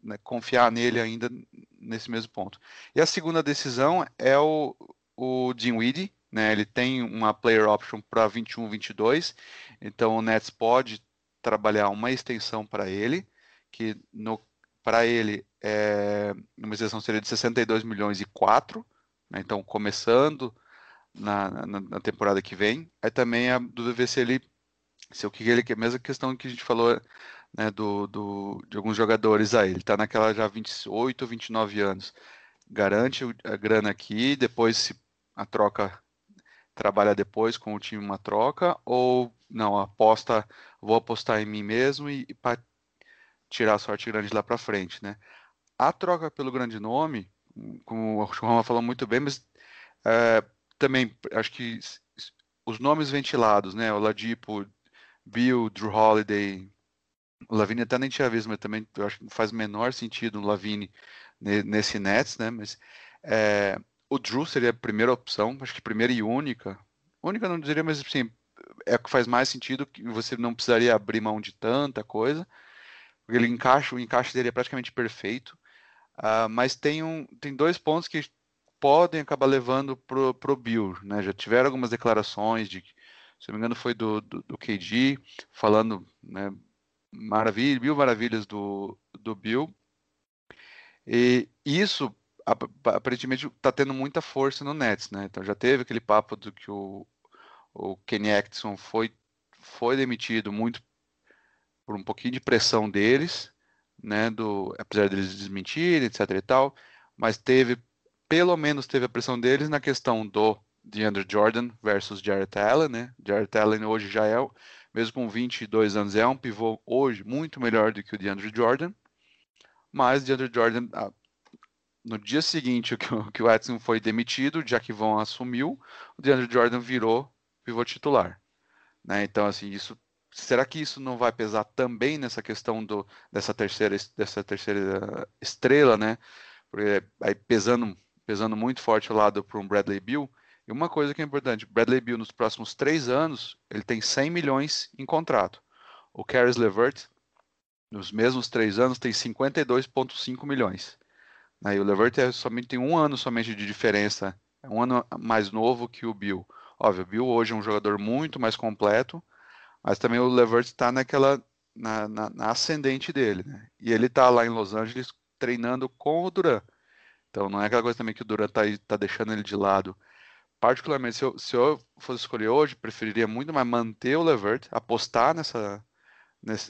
C: né, confiar nele ainda nesse mesmo ponto. E a segunda decisão é o, o Dinwiddie, né? Ele tem uma player option para 21, 22, então o Nets pode trabalhar uma extensão para ele, que para ele é, uma extensão seria de 62 milhões e 4, né? então começando na, na, na, temporada que vem. Aí também a ver se ele, se o que ele quer, mesma questão que a gente falou né, do, do, de alguns jogadores aí, ele está naquela já 28, 29 anos, garante a grana aqui, depois se a troca trabalha depois com o time uma troca ou não aposta vou apostar em mim mesmo e, e para tirar a sorte grande lá para frente né a troca pelo grande nome como o [laughs] Roma falou muito bem mas é, também acho que os nomes ventilados né o Ladipo Bill Drew Holiday o Lavine até nem tinha visto mas também acho que faz menor sentido o Lavine nesse Nets né mas é, o Drew seria a primeira opção, acho que primeira e única. Única não diria, mas assim, é o que faz mais sentido, que você não precisaria abrir mão de tanta coisa. Porque ele encaixa, o encaixe dele é praticamente perfeito. Uh, mas tem, um, tem dois pontos que podem acabar levando pro, pro Bill, né? Já tiveram algumas declarações de, se não me engano, foi do, do, do KG, falando, né, maravilha, mil maravilhas do, do Bill. E isso aparentemente está tendo muita força no Nets, né? Então já teve aquele papo do que o, o Kenny Atkinson foi, foi demitido muito por um pouquinho de pressão deles, né? Do, apesar deles desmentirem, etc e tal, mas teve, pelo menos teve a pressão deles na questão do DeAndre Jordan versus Jarrett Allen, né? Jarrett Allen hoje já é, mesmo com 22 anos, é um pivô hoje muito melhor do que o DeAndre Jordan, mas DeAndre Jordan, no dia seguinte [laughs] que o, que o Edson foi demitido, o Jack Vaughn assumiu, o DeAndre Jordan virou pivô titular. Né? Então, assim, isso será que isso não vai pesar também nessa questão do, dessa terceira dessa terceira estrela, né? Porque aí pesando pesando muito forte o lado para um Bradley Bill. E uma coisa que é importante, Bradley Bill nos próximos três anos ele tem 100 milhões em contrato. O Caris LeVert nos mesmos três anos tem 52,5 milhões. Aí o Levert é somente tem um ano somente de diferença, é um ano mais novo que o Bill. Óbvio, o Bill hoje é um jogador muito mais completo, mas também o Levert está naquela na, na, na, ascendente dele, né? E ele está lá em Los Angeles treinando com o Duran. Então não é aquela coisa também que o Duran está tá deixando ele de lado. Particularmente, se eu, se eu fosse escolher hoje, preferiria muito mais manter o Levert, apostar nessa,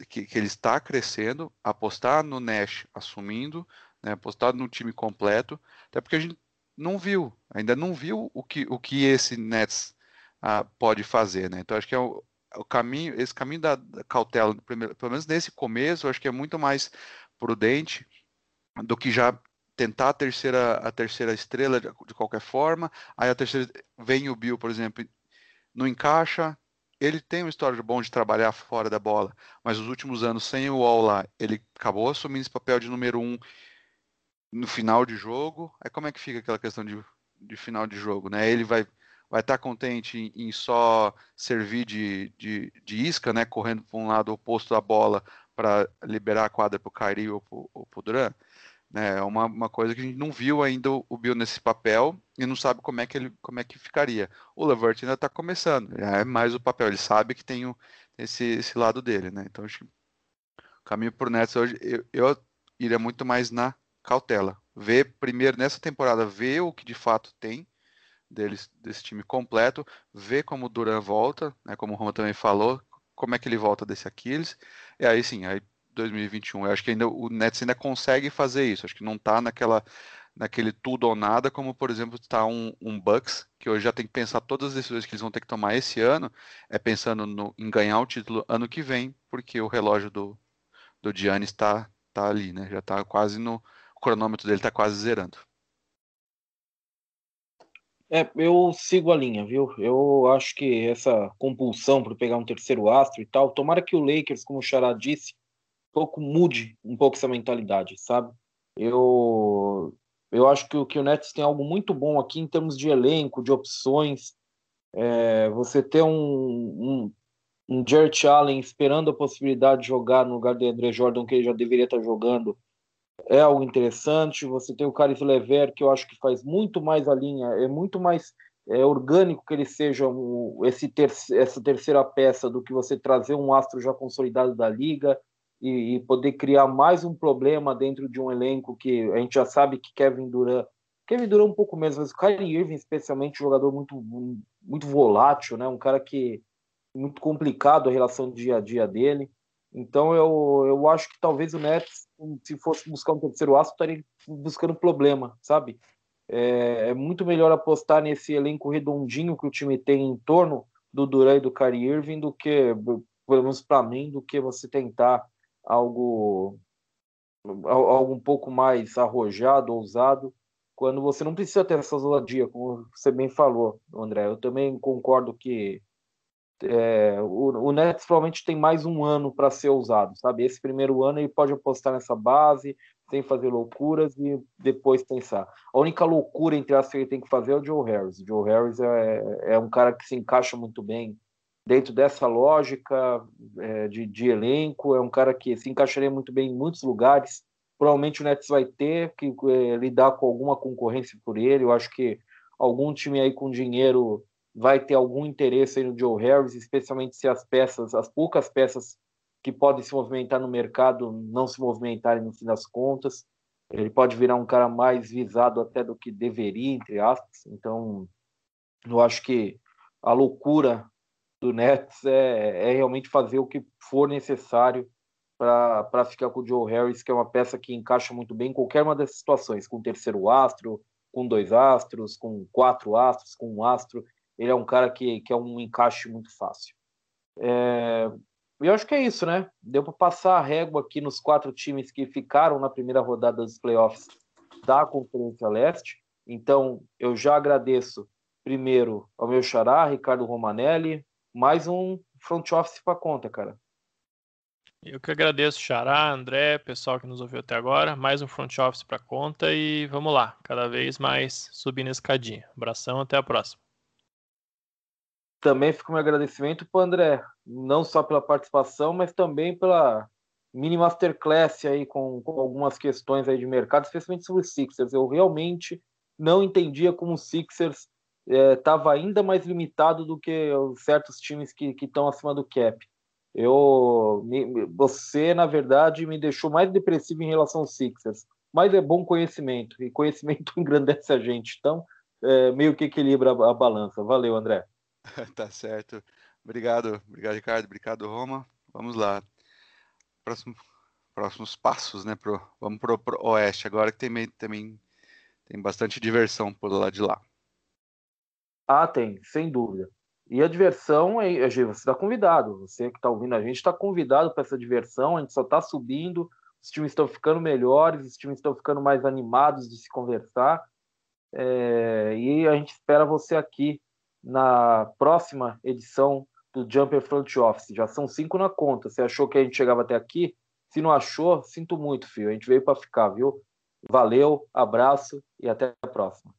C: que, que ele está crescendo, apostar no Nash assumindo, né, apostado no time completo, até porque a gente não viu, ainda não viu o que, o que esse Nets ah, pode fazer, né? Então acho que é o, o caminho, esse caminho da, cautela, pelo menos nesse começo, acho que é muito mais prudente do que já tentar a terceira, a terceira estrela de, qualquer forma. Aí a terceira vem o Bill, por exemplo, não encaixa. Ele tem uma história bom de trabalhar fora da bola, mas os últimos anos sem o Wall lá, ele acabou assumindo esse papel de número um no final de jogo. Aí como é que fica aquela questão de, de final de jogo, né? Ele vai vai estar tá contente em, em, só servir de, de, de isca, né? Correndo para um lado oposto da bola para liberar a quadra para o Kyrie ou para o Duran. Né? É uma, uma coisa que a gente não viu ainda o Bill nesse papel e não sabe como é que ele como é que ficaria. O Levert ainda está começando, é mais o papel, ele sabe que tem o, esse, esse lado dele, né? Então acho que o caminho para o Nets hoje eu, eu iria muito mais na cautela. Ver primeiro nessa temporada, ver o que de fato tem deles, desse time completo, ver como o Duran volta, né, como o Roma também falou, como é que ele volta desse Aquiles. E aí sim, aí 2021. Eu acho que ainda o Nets ainda consegue fazer isso. Acho que não está naquela naquele tudo ou nada, como por exemplo está um, um Bucks, que hoje já tem que pensar todas as decisões que eles vão ter que tomar esse ano, é pensando no, em ganhar o título ano que vem, porque o relógio do, do Giannis está tá ali, né? Já está quase no. O cronômetro dele está quase zerando.
A: É, eu sigo a linha, viu? Eu acho que essa compulsão por pegar um terceiro astro e tal, tomara que o Lakers, como o Xará disse, um pouco mude um pouco essa mentalidade, sabe? Eu eu acho que, que o Nets tem algo muito bom aqui em termos de elenco, de opções. É, você ter um, um, um Jared Allen esperando a possibilidade de jogar no lugar de André Jordan, que ele já deveria estar jogando, é algo interessante. Você tem o Caris Lever, que eu acho que faz muito mais a linha, é muito mais é, orgânico que ele seja um, esse ter, essa terceira peça do que você trazer um astro já consolidado da liga e, e, poder criar mais um problema dentro de um elenco que a gente já sabe que Kevin Durant Kevin Durant um pouco menos, mas o Kyrie Irving especialmente um jogador muito muito volátil, né? Um cara que muito complicado a relação do dia a dia dele. Então eu, eu acho que talvez o Nets, se fosse buscar um terceiro aço, estaria buscando problema, sabe? É, é, muito melhor apostar nesse elenco redondinho que o time tem em torno do Durant e do Kyrie Irving do que, pelo menos para mim, do que você tentar algo, algo um pouco mais arrojado, ousado, quando você não precisa ter essa ousadia, como você bem falou, André. Eu também concordo que é, o, o Nets provavelmente tem mais um ano para ser ousado, sabe? Esse primeiro ano ele pode apostar nessa base, sem fazer loucuras e depois pensar. A única loucura entre as que ele tem que fazer é o Joe Harris. O Joe Harris é, é um cara que se encaixa muito bem dentro dessa lógica é, de, de, elenco. É um cara que se encaixaria muito bem em muitos lugares. Provavelmente o Nets vai ter que é, lidar com alguma concorrência por ele. Eu acho que algum time aí com dinheiro vai ter algum interesse no Joe Harris, especialmente se as peças, as poucas peças que podem se movimentar no mercado não se movimentarem no fim das contas. Ele pode virar um cara mais visado até do que deveria, entre aspas. Então, eu acho que a loucura do Nets é, é realmente fazer o que for necessário para ficar com o Joe Harris, que é uma peça que encaixa muito bem em qualquer uma dessas situações, com terceiro astro, com dois astros, com quatro astros, com um astro. Ele é um cara que, que é um encaixe muito fácil. É, eu acho que é isso, né? Deu para passar a régua aqui nos quatro times que ficaram na primeira rodada dos playoffs da Conferência Leste. Então, eu já agradeço primeiro ao meu xará, Ricardo Romanelli, mais um front office para conta, cara.
B: Eu que agradeço, Xará, André, pessoal que nos ouviu até agora. Mais um front office para conta e vamos lá, cada vez mais subindo a escadinha. Abração, até a próxima.
A: Também fica o meu agradecimento para o André, não só pela participação, mas também pela mini masterclass aí com, com algumas questões aí de mercado, especialmente sobre Sixers. Eu realmente não entendia como os Sixers estava é, ainda mais limitado do que certos times que estão acima do cap. Eu, me, você, na verdade, me deixou mais depressivo em relação aos Sixers. Mas é bom conhecimento, e conhecimento [laughs] engrandece a gente. Então, é, meio que equilibra a, a balança. Valeu, André. [laughs]
C: tá certo. Obrigado, obrigado, Ricardo. Obrigado, Roma. Vamos lá. Próximo, próximos passos, né? Pro, vamos para o oeste agora, que tem, também tem bastante diversão por lá de lá.
A: Ah, tem, sem dúvida. E a diversão, é você está convidado. Você que está ouvindo a gente está convidado para essa diversão. A gente só está subindo, os times estão ficando melhores, os times estão ficando mais animados de se conversar. É, e a gente espera você aqui na próxima edição do Jumper Front Office. Já são cinco na conta. Você achou que a gente chegava até aqui? Se não achou, sinto muito, filho. A gente veio para ficar, viu? Valeu, abraço e até a próxima.